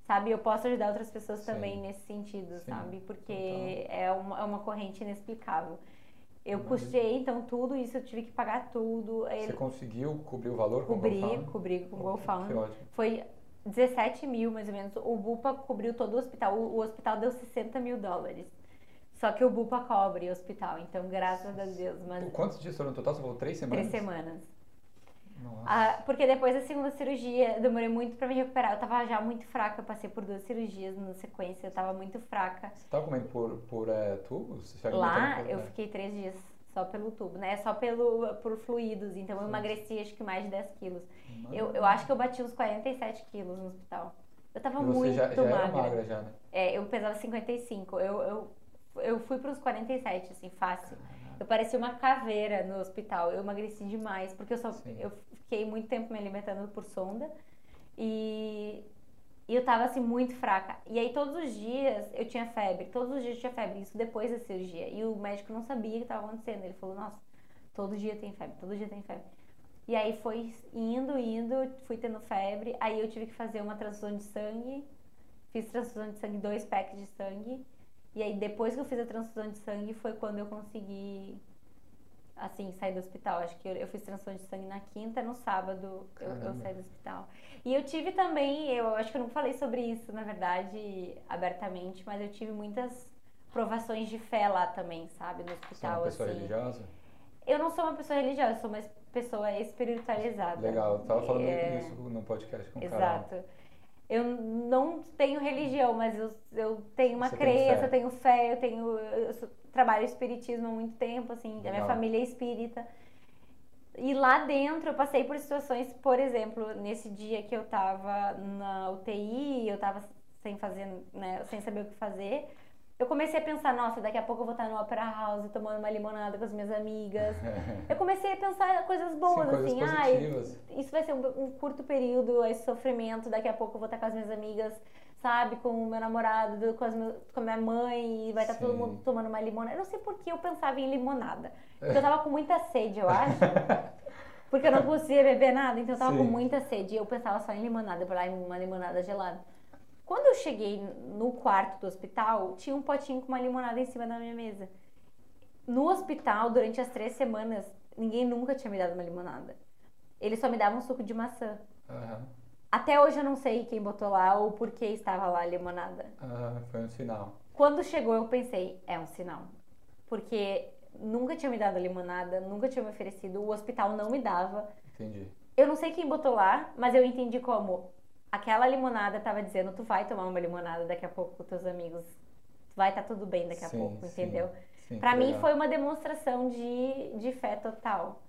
sabe? Eu posso ajudar outras pessoas Sim. também nesse sentido, Sim. sabe? Porque é uma, é uma corrente inexplicável. Eu custei, então, tudo isso, eu tive que pagar tudo. Você Ele... conseguiu cobrir o valor com cobrir, o? Cobrir com o GoFund. Foi 17 mil, mais ou menos. O Bupa cobriu todo o hospital. O, o hospital deu 60 mil dólares. Só que o Bupa cobre o hospital, então graças a Deus. Mas Quantos dias foram no total? Você falou três semanas? três semanas. Ah, porque depois da segunda cirurgia, demorei muito pra me recuperar. Eu tava já muito fraca, eu passei por duas cirurgias na sequência, eu tava muito fraca. Você tava comendo por, por é, tubos? Lá eu fiquei três dias só pelo tubo, né? Só pelo, por fluidos, então eu Sim. emagreci acho que mais de 10 quilos. Mano. Eu, eu acho que eu bati uns 47 quilos no hospital. Eu tava E você muito já, já era magra. magra já, né? É, eu pesava 55. Eu, eu, eu fui pros 47, assim, fácil. Eu parecia uma caveira no hospital. Eu emagreci demais, porque eu só Sim. eu fiquei muito tempo me alimentando por sonda. E, e eu tava assim muito fraca. E aí todos os dias eu tinha febre, todos os dias eu tinha febre, isso depois da cirurgia. E o médico não sabia o que estava acontecendo. Ele falou: "Nossa, todo dia tem febre, todo dia tem febre". E aí foi indo, indo, fui tendo febre. Aí eu tive que fazer uma transfusão de sangue. Fiz transfusão de sangue, dois packs de sangue. E aí depois que eu fiz a transfusão de sangue foi quando eu consegui assim, sair do hospital. Acho que eu, eu fiz transfusão de sangue na quinta, no sábado eu, eu saí do hospital. E eu tive também, eu acho que eu não falei sobre isso, na verdade, abertamente, mas eu tive muitas provações de fé lá também, sabe, no Você é hospital, uma pessoa assim. religiosa? Eu não sou uma pessoa religiosa, eu sou uma pessoa espiritualizada. Legal, eu tava falando É, isso no podcast com o Carol. Eu não tenho religião, mas eu, eu tenho uma Você crença, eu tenho fé, eu tenho. Eu sou- trabalho espiritismo há muito tempo, assim, a minha Legal. família é espírita. E lá dentro eu passei por situações, por exemplo, nesse dia que eu tava na UTI, eu tava sem fazer, né, sem saber o que fazer. Eu comecei a pensar, nossa, daqui a pouco eu vou estar no Opera House tomando uma limonada com as minhas amigas. Eu comecei a pensar coisas boas, Sim, coisas assim, ai, positivas. isso vai ser um, um curto período, esse sofrimento, daqui a pouco eu vou estar com as minhas amigas, sabe, com o meu namorado, com, meu- com a minha mãe, e vai estar todo Sim. mundo tomando uma limonada. Eu não sei por que eu pensava em limonada. Porque eu tava com muita sede, eu acho. Porque eu não conseguia beber nada, então eu tava com Sim. muita sede. E eu pensava só em limonada, falava, "Ai, uma limonada gelada. Quando eu cheguei no quarto do hospital, tinha um potinho com uma limonada em cima da minha mesa. No hospital, durante as três semanas, ninguém nunca tinha me dado uma limonada. Eles só me davam suco de maçã. Aham. Até hoje eu não sei quem botou lá ou por que estava lá a limonada. Aham, foi um sinal. Quando chegou, eu pensei, é um sinal. Porque nunca tinha me dado limonada, nunca tinha me oferecido, o hospital não me dava. Entendi. Eu não sei quem botou lá, mas eu entendi como aquela limonada tava dizendo, tu vai tomar uma limonada daqui a pouco com teus amigos. Vai estar tudo bem daqui a Sim, pouco, entendeu? Que mim foi uma demonstração de, de fé total.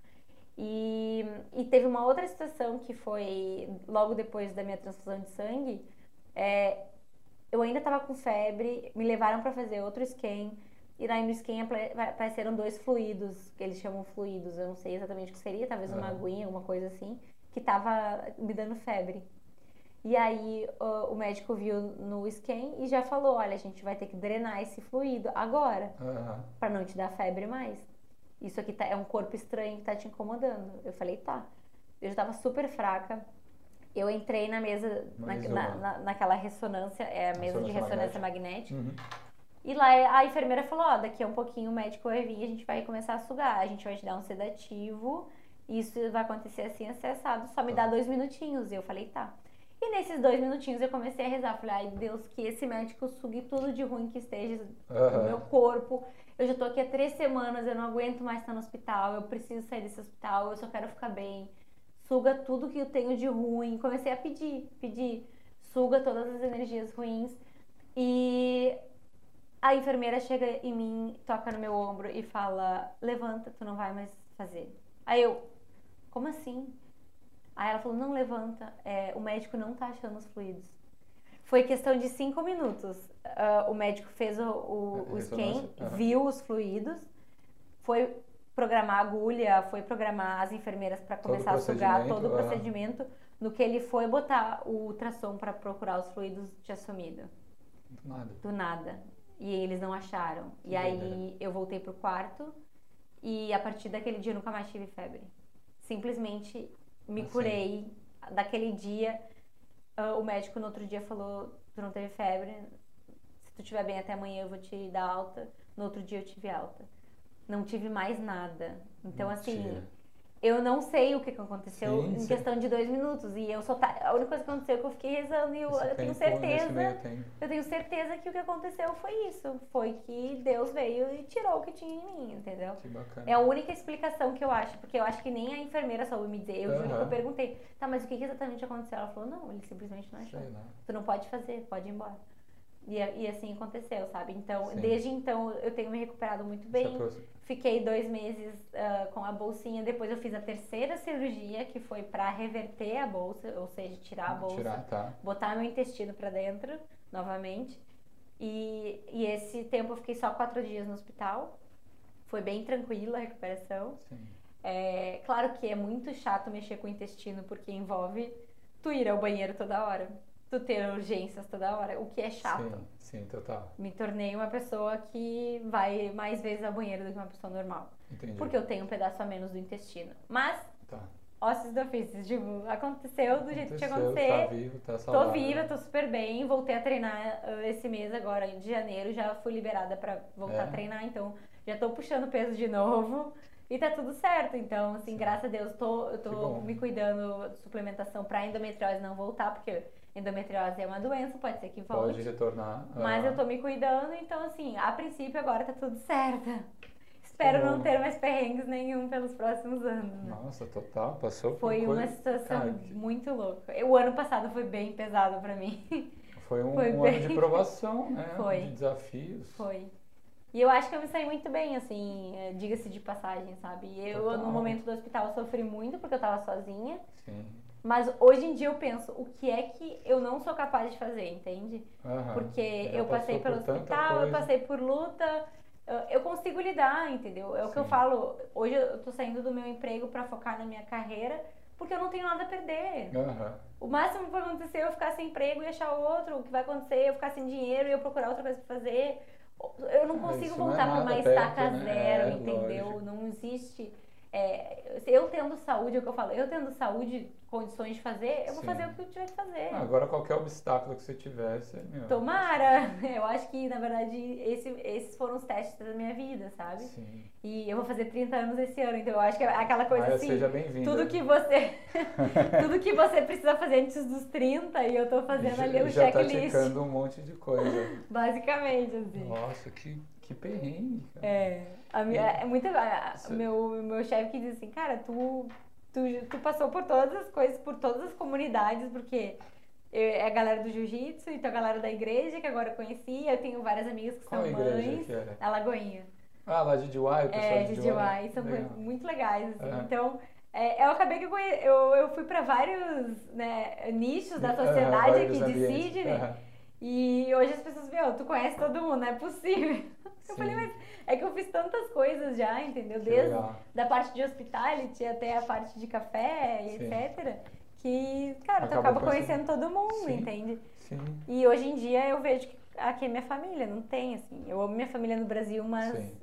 E, e teve uma outra situação que foi logo depois da minha transfusão de sangue. É, eu ainda tava com febre, me levaram pra fazer outro scan. E daí no scan apare- apareceram dois fluidos, que eles chamam fluidos, eu não sei exatamente o que seria, talvez uma Aham. aguinha, alguma coisa assim, que tava me dando febre. E aí o, o médico viu no scan e já falou, olha, a gente vai ter que drenar esse fluido agora Aham. para não te dar febre mais. Isso aqui tá, é um corpo estranho que tá te incomodando. Eu falei, tá. Eu já tava super fraca. Eu entrei na mesa, na, na- na- naquela ressonância, é a mesa de Ressonância ressonância magnética. Uhum. E lá a enfermeira falou, ó, daqui a um pouquinho o médico vai vir e a gente vai começar a sugar. A gente vai te dar um sedativo. Isso vai acontecer assim, acessado. Só me Tá. dá dois minutinhos. E eu falei, tá. E nesses dois minutinhos eu comecei a rezar. Falei, ai Deus, que esse médico sugue tudo de ruim que esteja no Aham. meu corpo. Eu já tô aqui há três semanas, eu não aguento mais estar no hospital, eu preciso sair desse hospital, eu só quero ficar bem. Suga tudo que eu tenho de ruim. Comecei a pedir, pedir. Suga todas as energias ruins. E a enfermeira chega em mim, toca no meu ombro e fala: Levanta, tu não vai mais fazer. Aí eu, como assim? Aí ela falou: Não levanta, é, o médico não tá achando os fluidos. Foi questão de cinco minutos. Ah, o médico fez o, o, o scan, aham. viu os fluidos, foi programar a agulha, foi programar as enfermeiras para começar a sugar todo o procedimento. No que ele foi botar o ultrassom para procurar os fluidos, tinha sumido Do Nada. do nada. E eles não acharam. Que e aí eu voltei pro quarto e a partir daquele dia eu nunca mais tive febre. Simplesmente me Assim. curei. Daquele dia, ah, o médico no outro dia falou: Tu não teve febre, se tu estiver bem até amanhã eu vou te dar alta. No outro dia eu tive alta. Não tive mais nada. Então, assim, Mentira. Eu não sei o que aconteceu Sim, em sim. questão de dois minutos. E eu só tá, a única coisa que aconteceu é que eu fiquei rezando e eu, eu tenho certeza. Eu tenho certeza que o que aconteceu foi isso. Foi que Deus veio e tirou o que tinha em mim, entendeu? Que bacana. É a única explicação que eu acho, porque eu acho que nem a enfermeira soube me dizer. Eu juro que eu perguntei, tá, mas o que exatamente aconteceu? Ela falou, não, ele simplesmente não achou. Tu não pode fazer, pode ir embora. E, e assim aconteceu, sabe? Então, Sim. desde então, eu tenho me recuperado muito bem. Fiquei dois meses ah, com a bolsinha. Depois eu fiz a terceira cirurgia, que foi pra reverter a bolsa, ou seja, tirar a bolsa, Tirar, tá. botar meu intestino pra dentro novamente. E, e esse tempo eu fiquei só quatro dias no hospital. Foi bem tranquila a recuperação. Sim. É, claro que é muito chato mexer com o intestino, porque envolve tu ir ao banheiro toda hora, tu ter urgências toda hora, o que é chato. Sim, sim, total. Me tornei uma pessoa que vai mais vezes ao banheiro do que uma pessoa normal. Entendi. Porque eu tenho um pedaço a menos do intestino. Mas, Tá. ossos do ofício, tipo, aconteceu do jeito que tinha que Aconteceu, acontecer. Tá vivo, tá Tô saudável. viva, tô super bem. Voltei a treinar uh, esse mês agora, de janeiro. Já fui liberada pra voltar É? a treinar, então já tô puxando peso de novo. E tá tudo certo. Então, assim, Sim. graças a Deus, tô, eu tô me cuidando de suplementação pra endometriose não voltar, porque endometriose é uma doença, pode ser que volte. Pode retornar. Mas ah, eu tô me cuidando, então assim, a princípio agora tá tudo certo. Espero não bom. ter mais perrengues nenhum pelos próximos anos. né? Nossa, total. Passou por Foi coisa- uma situação Cara, muito louca. O ano passado foi bem pesado pra mim. Foi um, foi um bem- ano de provação, né? Foi. De desafios. Foi. E eu acho que eu me saí muito bem, assim, eh, diga-se de passagem, sabe? Eu, Total. no momento do hospital, sofri muito porque eu tava sozinha. Sim. Mas hoje em dia eu penso, o que é que eu não sou capaz de fazer, entende? Aham. Porque Já eu passei pelo hospital, eu passei por luta, eu- eu consigo lidar, entendeu? É o que eu Sim. falo. Hoje eu tô saindo do meu emprego pra focar na minha carreira, porque eu não tenho nada a perder. Aham. O máximo que vai acontecer é eu ficar sem emprego e achar outro. O que vai acontecer é eu ficar sem dinheiro e eu procurar outra coisa pra fazer. Eu não Ah, consigo é voltar pra nada uma estaca né? zero, É, entendeu? lógico. Não existe. É, eu tendo saúde, é o que eu falo, eu tendo saúde, condições de fazer, eu vou Sim. fazer o que eu tiver que fazer. Ah, Agora qualquer obstáculo que você tivesse, meu. Tomara! Eu acho que, na verdade, esse- esses foram os testes da minha vida, sabe? Sim. E eu vou fazer 30 anos esse ano, então eu acho que é aquela coisa Maia, assim. seja bem-vinda. Tudo que você. tudo que você precisa fazer antes dos 30 e eu tô fazendo já, ali o já tá checklist. ticando um monte de coisa. Basicamente, assim. Nossa, que, que perrengue, cara. É. A minha, é muito. a- Você- meu, meu chefe que diz assim, cara, tu, tu, tu passou por todas as coisas, por todas as comunidades, porque eu- é a galera do jiu-jitsu, então a galera da igreja que agora eu conheci, eu tenho várias amigas que Qual são igreja mães. A Lagoinha. Ah, lá de Diwai, o pessoal É, de. DIY, são Legal. muito legais, assim. Então, é, eu acabei que eu, conhe... eu, eu fui pra vários né, nichos da Aham, sociedade vários aqui de ambientes. Sydney. Aham. E hoje as pessoas, meu, tu conhece todo mundo, não é possível. Eu Sim. falei, mas é que eu fiz tantas coisas já, entendeu? Desde da parte de hospitality até a parte de café e etc. Que, cara, tu Acabou acaba conhecendo. todo mundo, Sim. entende? Sim. E hoje em dia eu vejo que aqui é minha família, não tem, assim. Eu amo minha família no Brasil, mas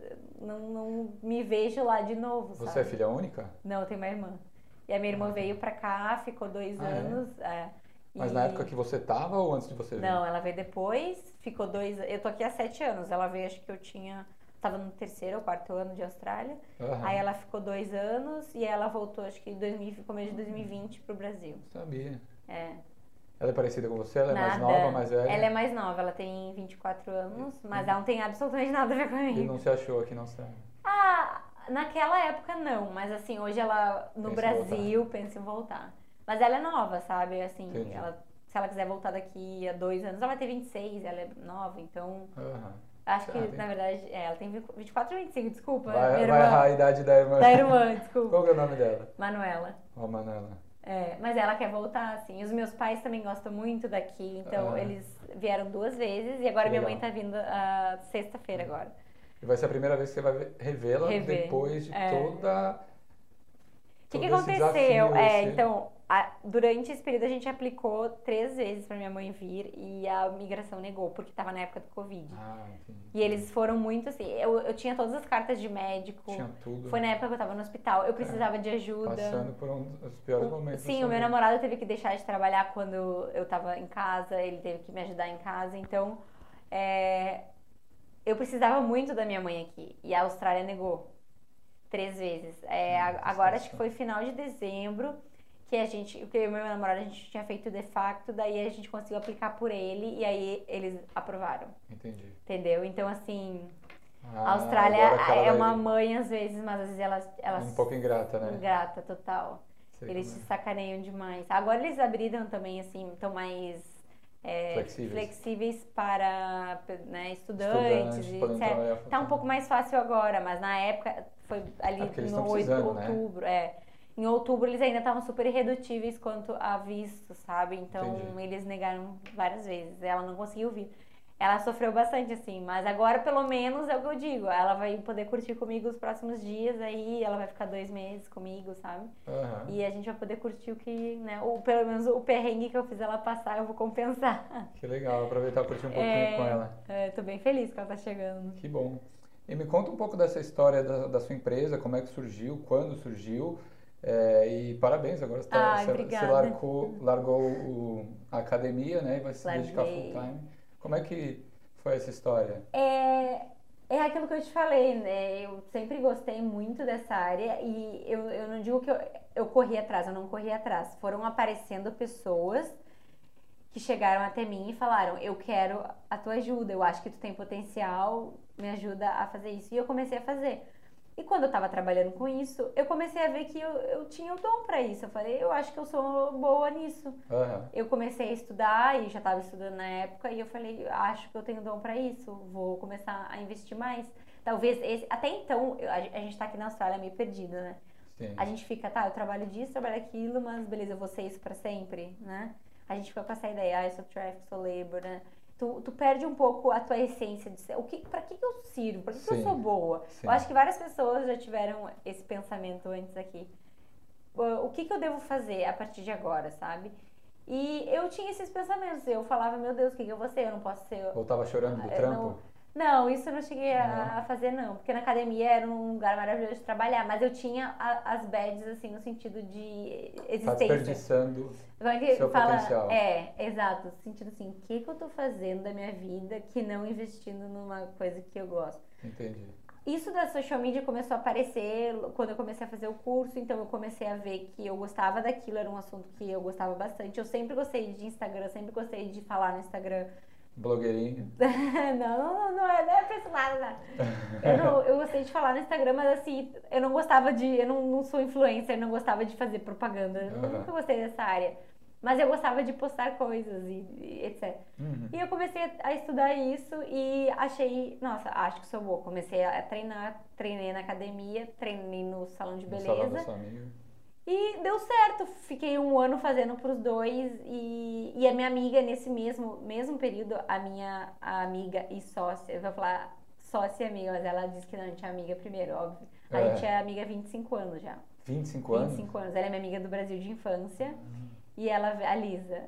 não, não me vejo lá de novo, Você sabe? é filha única? Não, eu tenho uma irmã. E a minha irmã Ah. veio pra cá, ficou dois Ah, é? anos. é. Mas E- na época que você tava ou antes de você vir? Não, ela veio depois, ficou dois. Eu tô aqui há sete anos. Ela veio, acho que eu tinha. Tava no terceiro ou quarto ano de Austrália. Aham. Aí ela ficou dois anos e ela voltou, acho que em 2000, começo de 2020 pro Brasil. Sabia. É. Ela é parecida com você? Ela é mais nova, mais velha? Ela é mais nova, ela tem 24 anos, mas ela não tem absolutamente nada a ver E comigo. não se achou aqui, não sabe? Ah, naquela época não, mas assim, hoje ela no Pensa Brasil pensa em voltar. Mas ela é nova, sabe? Assim, Entendi. ela, se ela quiser voltar daqui a dois anos, ela vai ter 26, ela é nova, então Aham. acho que Ah, na verdade é, ela tem 24 ou 25, desculpa. Vai, minha vai irmã. errar a idade da irmã. Da irmã, desculpa. Qual que é o nome dela? Manuela. Ó, Manuela. É, mas ela quer voltar, assim. Os meus pais também gostam muito daqui, então Ah. eles vieram duas vezes e agora minha mãe tá vindo a sexta-feira agora. E vai ser a primeira vez que você vai revê-la depois de É. toda. O que, que aconteceu? é, esse- então, a- durante esse período a gente aplicou três vezes pra minha mãe vir e a migração negou, porque tava na época do Covid. Ah. E eles foram muito assim. Eu, eu tinha todas as cartas de médico. Tinha tudo. Foi na época que eu tava no hospital. Eu precisava de ajuda. Passando por um dos piores momentos. Sim, o meu namorado teve que deixar de trabalhar quando eu tava em casa, ele teve que me ajudar em casa, então é, eu precisava muito da minha mãe aqui e a Austrália negou. Três vezes. É, agora acho que foi final de dezembro que a gente, que eu e meu namorado a gente tinha feito de facto, daí a gente conseguiu aplicar por ele e aí eles aprovaram. Entendi. Entendeu? Então assim, ah, a Austrália é uma mãe às vezes, mas às vezes elas ela um pouco ingrata, né? Ingrata total. Sei eles se é. sacaneiam demais. Agora eles abriram também assim, estão mais é, flexíveis. flexíveis. para né, estudantes, Estudante, etc. Tá um pouco mais fácil agora, mas na época foi ali é no 8 de né? outubro, né? é em outubro eles ainda estavam super irredutíveis quanto a visto, sabe? Então Entendi. eles negaram várias vezes. Ela não conseguiu vir. Ela sofreu bastante, assim, mas agora pelo menos é o que eu digo. Ela vai poder curtir comigo os próximos dias, aí ela vai ficar dois meses comigo, sabe? Uhum. E a gente vai poder curtir o que, né? Ou pelo menos o perrengue que eu fiz ela passar, eu vou compensar. Que legal, aproveitar e curtir um pouquinho é, com ela. É, tô bem feliz que ela tá chegando. Que bom. E me conta um pouco dessa história da, da sua empresa, como é que surgiu, quando surgiu. É, e parabéns, agora você, tá, você, você largou, largou o, a academia né, e vai se Larguei. dedicar full time. Como é que foi essa história? É, é aquilo que eu te falei, né? Eu sempre gostei muito dessa área e eu, eu não digo que eu, eu corri atrás, eu não corri atrás. Foram aparecendo pessoas que chegaram até mim e falaram: Eu quero a tua ajuda, eu acho que tu tem potencial, me ajuda a fazer isso. E eu comecei a fazer. E quando eu estava trabalhando com isso, eu comecei a ver que eu, eu tinha o dom para isso. Eu falei, eu acho que eu sou boa nisso. Uhum. Eu comecei a estudar e já estava estudando na época e eu falei, acho que eu tenho dom para isso. Vou começar a investir mais. Talvez esse, até então a, a gente está aqui na Austrália meio perdido, né? Sim. A gente fica, tá, eu trabalho disso, trabalho aquilo, mas beleza, eu vou ser isso para sempre, né? A gente fica com essa ideia, ah, eu sou traffic, sou labor, né? Tu, tu perde um pouco a tua essência de ser, o que, para que, eu sirvo, para que, que eu sou boa. Sim. Eu acho que várias pessoas já tiveram esse pensamento antes aqui. O que, que eu devo fazer a partir de agora, sabe? E eu tinha esses pensamentos. Eu falava, meu Deus, o que, que eu vou ser? Eu não posso ser. Ou tava chorando do trampo? Não, não, isso eu não cheguei a, a, fazer, não. Porque na academia era um lugar maravilhoso de trabalhar. Mas eu tinha a, as badges, assim, no sentido de existência. Tá desperdiçando seu fala, potencial. É, exato. No sentido assim, o que, que eu tô fazendo da minha vida que não investindo numa coisa que eu gosto? Entendi. Isso da social media começou a aparecer quando eu comecei a fazer o curso, então eu comecei a ver que eu gostava daquilo, era um assunto que eu gostava bastante. Eu sempre gostei de Instagram, sempre gostei de falar no Instagram Blogueirinha. não, não, não, é, não é pra esse lado, não. Eu, não, eu gostei de falar no Instagram, mas assim, eu não gostava de. Eu não, não sou influencer, não gostava de fazer propaganda. Uhum. Nunca gostei dessa área. Mas eu gostava de postar coisas e, e etc. Uhum. E eu comecei a, a estudar isso e achei, nossa, acho que sou boa. Comecei a treinar, treinei na academia, treinei no salão de beleza. No salão da sua amiga. E deu certo, fiquei um ano fazendo para os dois e, e a minha amiga nesse mesmo, mesmo período, a minha amiga e sócia, eu vou falar sócia e amiga, mas ela disse que não, a gente é amiga primeiro, óbvio. A é. gente é amiga há 25 anos já. 25 anos? 25 anos. Ela é minha amiga do Brasil de infância uhum. e ela, a Lisa.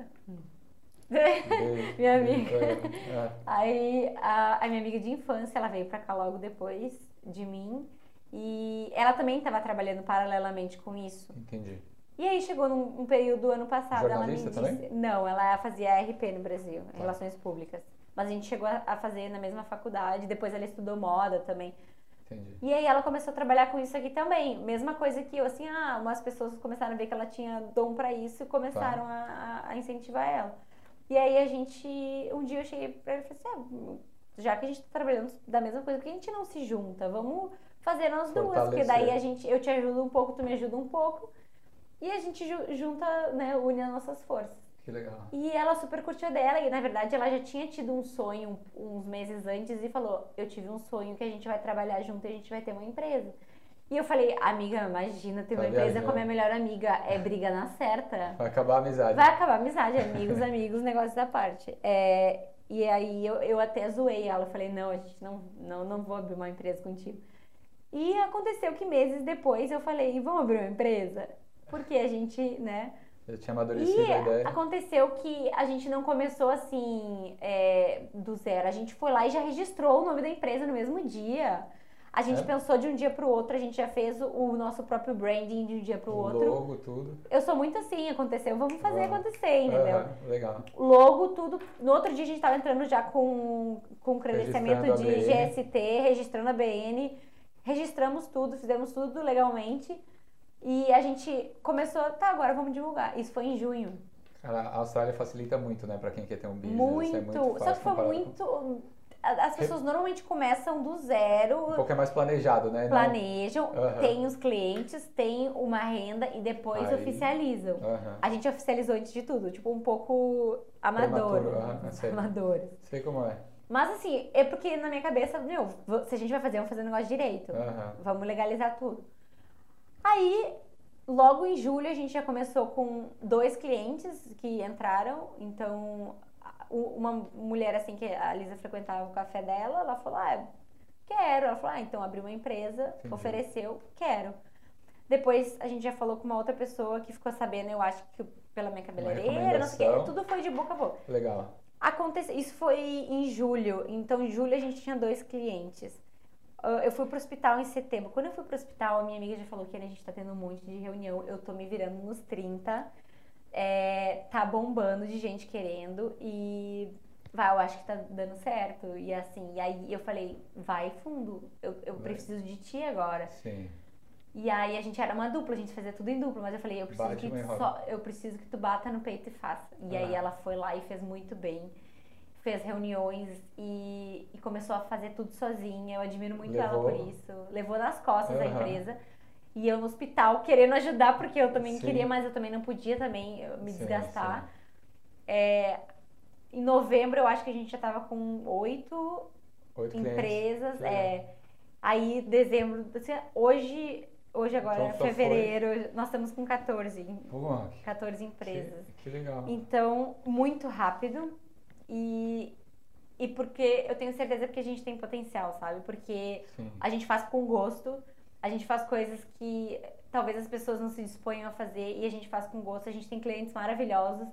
minha amiga. É. Aí a, a minha amiga de infância, ela veio pra cá logo depois de mim. E ela também estava trabalhando paralelamente com isso. Entendi. E aí chegou num um período ano passado, Jornalista ela me disse, também? não, ela fazia RP no Brasil, tá. Relações Públicas. Mas a gente chegou a fazer na mesma faculdade, depois ela estudou moda também. Entendi. E aí ela começou a trabalhar com isso aqui também. Mesma coisa que eu, assim, ah, umas pessoas começaram a ver que ela tinha dom para isso e começaram tá. a, a, incentivar ela. E aí a gente, um dia eu cheguei pra ela e falei assim, ah, já que a gente tá trabalhando da mesma coisa, por que a gente não se junta? Vamos fazer nós duas, porque daí a gente, eu te ajudo um pouco, tu me ajuda um pouco. E a gente junta, né, une as nossas forças. Que legal. E ela super curtiu dela, e na verdade ela já tinha tido um sonho uns meses antes e falou: Eu tive um sonho que a gente vai trabalhar junto e a gente vai ter uma empresa. E eu falei, amiga, imagina ter uma tá empresa com a minha melhor amiga. É briga na certa. Vai acabar a amizade. Vai acabar a amizade, amigos, amigos, negócios da parte. É, e aí eu, eu até zoei ela. Eu falei, não, a gente não, não, não vou abrir uma empresa contigo. E aconteceu que meses depois eu falei, vamos abrir uma empresa? Porque a gente, né? Eu tinha amadurecido e a ideia. aconteceu que a gente não começou assim, é, do zero. A gente foi lá e já registrou o nome da empresa no mesmo dia. A gente é. pensou de um dia para o outro, a gente já fez o nosso próprio branding de um dia para o outro. Logo, tudo. Eu sou muito assim, aconteceu, vamos fazer acontecer, entendeu? legal. Logo, tudo. No outro dia a gente estava entrando já com, com credenciamento de GST, registrando a BN registramos tudo, fizemos tudo legalmente. E a gente começou, tá, agora vamos divulgar. Isso foi em junho. Cara, a Austrália facilita muito, né, pra quem quer ter um business. Muito. É muito Só que foi muito. As pessoas normalmente começam do zero. Um pouco é mais planejado, né? Planejam, uhum. tem os clientes, tem uma renda e depois Aí. oficializam. Uhum. A gente oficializou antes de tudo, tipo, um pouco amador. Uhum. Amadores. Sei como é. Mas assim, é porque na minha cabeça, meu, se a gente vai fazer, vamos fazer um negócio direito. Vamos legalizar tudo. Aí, logo em julho, a gente já começou com dois clientes que entraram. Então, uma mulher assim que a Lisa frequentava o café dela, ela falou: Ah, quero. Ela falou: Ah, então abriu uma empresa, Entendi. ofereceu, quero. Depois a gente já falou com uma outra pessoa que ficou sabendo, eu acho que pela minha cabeleireira, não sei o quê. Tudo foi de boca a boca. Legal. Aconteceu, isso foi em julho. Então, em julho a gente tinha dois clientes. Eu fui pro hospital em setembro. Quando eu fui pro hospital, a minha amiga já falou que a gente tá tendo um monte de reunião. Eu tô me virando nos 30 é, tá bombando de gente querendo e vai, eu acho que tá dando certo. E assim, e aí eu falei, vai fundo, eu, eu preciso de ti agora. Sim. E aí a gente era uma dupla, a gente fazia tudo em dupla, mas eu falei, eu preciso, que tu, só, eu preciso que tu bata no peito e faça. E ah. aí ela foi lá e fez muito bem. Fez reuniões e, e começou a fazer tudo sozinha. Eu admiro muito Levou. ela por isso. Levou nas costas uhum. a empresa. E eu no hospital querendo ajudar, porque eu também sim. queria, mas eu também não podia também me sim, desgastar. Sim. É, em novembro eu acho que a gente já estava com oito, oito empresas. É, aí dezembro, assim, hoje, hoje agora, então, fevereiro, foi... nós estamos com 14. Pô, 14 empresas. Que, que legal. Então, muito rápido. E, e porque eu tenho certeza que a gente tem potencial, sabe? Porque a gente faz com gosto a gente faz coisas que talvez as pessoas não se disponham a fazer e a gente faz com gosto. A gente tem clientes maravilhosos.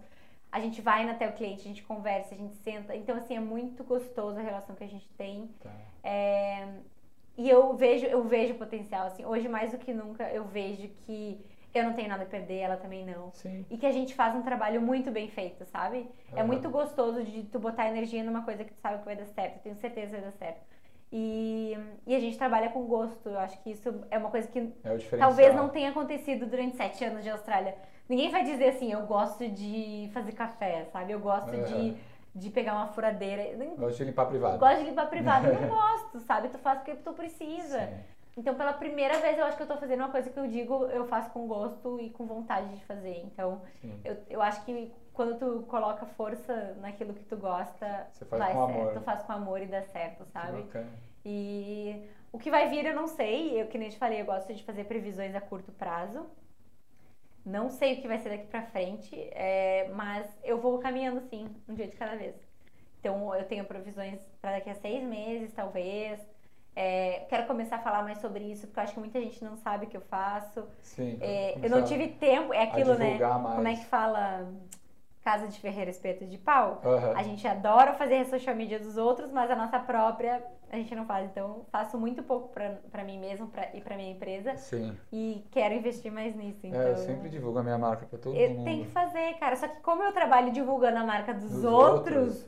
A gente vai até o cliente, a gente conversa, a gente senta. Então, assim, é muito gostoso a relação que a gente tem. Tá. É... E eu vejo, eu vejo potencial, assim. Hoje, mais do que nunca, eu vejo que eu não tenho nada a perder, ela também não. Sim. E que a gente faz um trabalho muito bem feito, sabe? Uhum. É muito gostoso de tu botar energia numa coisa que tu sabe que vai dar certo. Eu tenho certeza que vai dar certo. E, e a gente trabalha com gosto. Eu acho que isso é uma coisa que é talvez não tenha acontecido durante sete anos de Austrália. Ninguém vai dizer assim, eu gosto de fazer café, sabe? Eu gosto é. de, de pegar uma furadeira. Gosto de limpar privado. Gosto de limpar privado. não gosto, sabe? Tu faz porque tu precisa. Sim. Então, pela primeira vez, eu acho que eu tô fazendo uma coisa que eu digo, eu faço com gosto e com vontade de fazer. Então, eu, eu acho que quando tu coloca força naquilo que tu gosta, Você faz vai com certo. Amor. Tu faz com amor e dá certo, sabe? E o que vai vir eu não sei. Eu, que nem te falei, eu gosto de fazer previsões a curto prazo. Não sei o que vai ser daqui pra frente, é, mas eu vou caminhando sim, um dia de cada vez. Então, eu tenho previsões para daqui a seis meses, talvez. É, quero começar a falar mais sobre isso, porque eu acho que muita gente não sabe o que eu faço. Sim. É, eu não tive tempo, é aquilo, né? Mais. Como é que fala? Casa de Ferreira Espeto de Pau. Uhum. A gente adora fazer a social media dos outros, mas a nossa própria a gente não faz. Então, faço muito pouco para mim mesmo pra, e para minha empresa. Sim. E quero investir mais nisso. Então, é, eu então sempre divulgo a minha marca para todo eu mundo. Tem que fazer, cara. Só que como eu trabalho divulgando a marca dos, dos outros, outros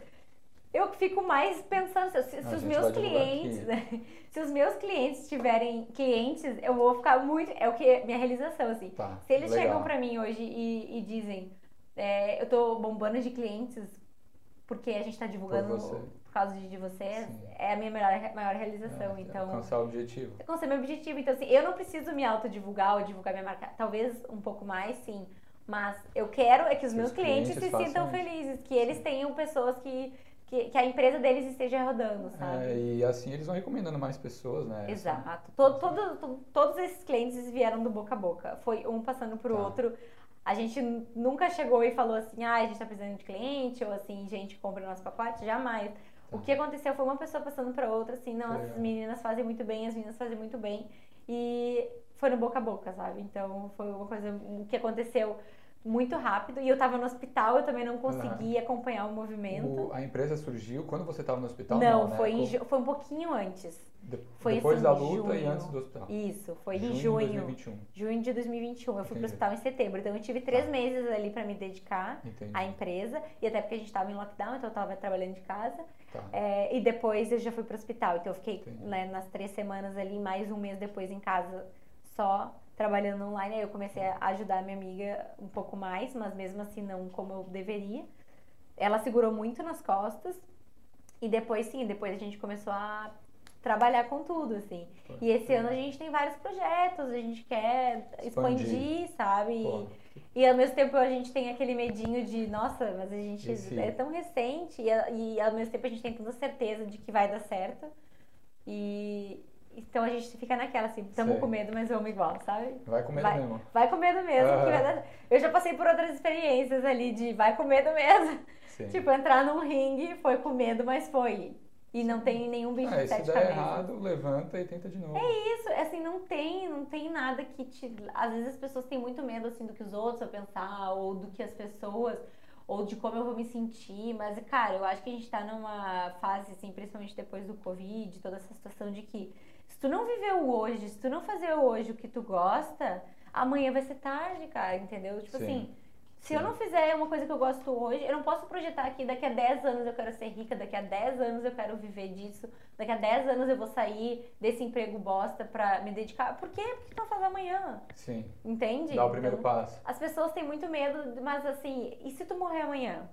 eu fico mais pensando se, se os meus clientes, né? se os meus clientes tiverem clientes, eu vou ficar muito, é o que minha realização assim. Tá, se eles legal. chegam para mim hoje e, e dizem, é, eu tô bombando de clientes porque a gente está divulgando por, por, causa de, de vocês, Sim. é a minha maior, maior realização. É, então, alcançar o objetivo. Alcançar meu objetivo. Então, assim, eu não preciso me autodivulgar ou divulgar minha marca. Talvez um pouco mais, sim. Mas eu quero é que os meus clientes, clientes se sintam felizes, que eles tenham pessoas que que, que, a empresa deles esteja rodando, sabe? É, e assim eles vão recomendando mais pessoas, né? Exato. Todo, todo, todos esses clientes vieram do boca a boca. Foi um passando pro tá. outro. A gente nunca chegou e falou assim, ah, a gente tá precisando de cliente, ou assim, gente compra o nosso pacote, jamais. O que aconteceu foi uma pessoa passando para outra, assim, não, as meninas fazem muito bem, as meninas fazem muito bem. E foi no boca a boca, sabe? Então foi uma coisa que aconteceu muito rápido e eu estava no hospital, eu também não consegui acompanhar o movimento. O, a empresa surgiu quando você estava no hospital? Não, não né? foi, em, foi um pouquinho antes. De, foi depois assim, da luta junho. e antes do hospital? Isso, foi junho em junho. De 2021. Junho de 2021. Eu fui para o hospital em setembro, então eu tive três tá. meses ali para me dedicar Entendi. à empresa e até porque a gente estava em lockdown, então eu estava trabalhando de casa. Tá. É, e depois eu já fui pro hospital. Então eu fiquei né, nas três semanas ali, mais um mês depois em casa, só trabalhando online. Aí eu comecei a ajudar a minha amiga um pouco mais, mas mesmo assim não como eu deveria. Ela segurou muito nas costas. E depois sim, depois a gente começou a trabalhar com tudo, assim. Pô, e esse ano a gente tem vários projetos, a gente quer expandir, expandir sabe? Pô. E, ao mesmo tempo a gente tem aquele medinho de, nossa, mas a gente esse... é tão recente e, e ao mesmo tempo a gente tem toda certeza de que vai dar certo. E então a gente fica naquela assim, estamos com medo, mas vamos igual, sabe? Vai com medo vai, mesmo. Vai com medo mesmo. Uhum. Eu já passei por outras experiências ali de vai com medo mesmo. Sim. Tipo, entrar num ringue, foi com medo, mas foi. E não tem nenhum bicho ah, de sete se der errado, levanta e tenta de novo. É isso, é assim, não tem, não tem nada que te... Às vezes as pessoas têm muito medo, assim, do que os outros vão pensar, ou do que as pessoas, ou de como eu vou me sentir, mas, cara, eu acho que a gente tá numa fase, assim, principalmente depois do Covid, toda essa situação de que se tu não viveu hoje, se tu não fazer hoje o que tu gosta, amanhã vai ser tarde, cara, entendeu? Tipo Sim. assim se eu não fizer uma coisa que eu gosto hoje, eu não posso projetar aqui daqui a 10 anos eu quero ser rica, daqui a 10 anos eu quero viver disso, daqui a 10 anos eu vou sair desse emprego bosta pra me dedicar. Por quê? Porque tu vai fazer amanhã. Sim. Entende? Dá o primeiro então, passo. As pessoas têm muito medo, mas assim, e se tu morrer amanhã?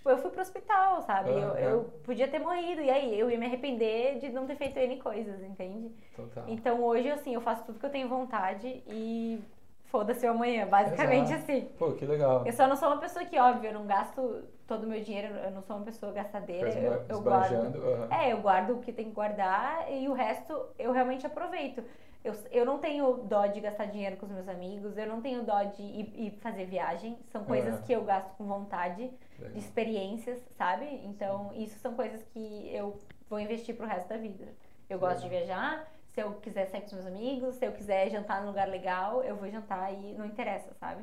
Tipo, eu fui pro hospital, sabe? Eu, eu podia ter morrido, e aí eu ia me arrepender de não ter feito N coisas, entende? Total. Então hoje, assim, eu faço tudo que eu tenho vontade e foda-se o amanhã, basicamente Exato. assim. Pô, que legal. Eu só não sou uma pessoa que, óbvio, eu não gasto todo o meu dinheiro, eu não sou uma pessoa gastadeira. Eu, eu guardo. Uhum. É, eu guardo o que tem que guardar e o resto eu realmente aproveito. Eu, eu não tenho dó de gastar dinheiro com os meus amigos, eu não tenho dó de ir, ir fazer viagem. São coisas uhum. que eu gasto com vontade, legal. de experiências, sabe? Então, isso são coisas que eu vou investir pro resto da vida. Eu gosto de viajar, se eu quiser sair com os meus amigos, se eu quiser jantar num lugar legal, eu vou jantar e não interessa, sabe?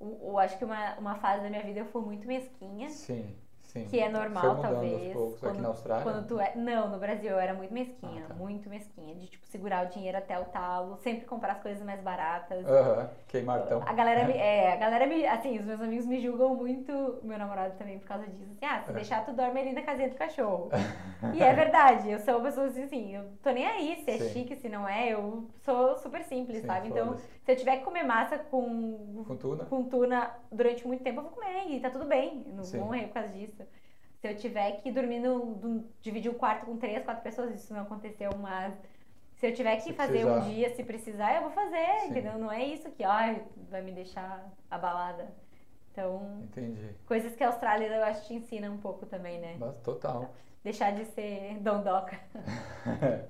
Eu, eu acho que uma, uma fase da minha vida eu fui muito mesquinha. Sim. Sim. Que é normal, talvez. Poucos, quando, aqui na Austrália? Quando tu é... Não, no Brasil eu era muito mesquinha, ah, tá. muito mesquinha. De, tipo, segurar o dinheiro até o talo, sempre comprar as coisas mais baratas. Aham, uh -huh. queimar então. A galera me... É, a galera me... Assim, os meus amigos me julgam muito, meu namorado também, por causa disso. Assim, ah, se é. deixar, tu dorme ali na casinha do cachorro. e é verdade, eu sou uma pessoa assim, assim, eu tô nem aí se é Sim. chique, se não é, eu sou super simples, Sim, sabe? Então, se eu tiver que comer massa com... Com tuna? Com tuna durante muito tempo, eu vou comer e tá tudo bem. Eu não Sim. vou morrer por causa disso. Se eu tiver que dormir no, dividir o quarto com três, quatro pessoas, isso não aconteceu, mas se eu tiver que se fazer precisar. um dia, se precisar, eu vou fazer, Sim. entendeu? Não é isso que, ó, vai me deixar abalada. Então, Entendi. coisas que a Austrália eu acho te ensina um pouco também, né? Mas, total. Deixar de ser dondoca.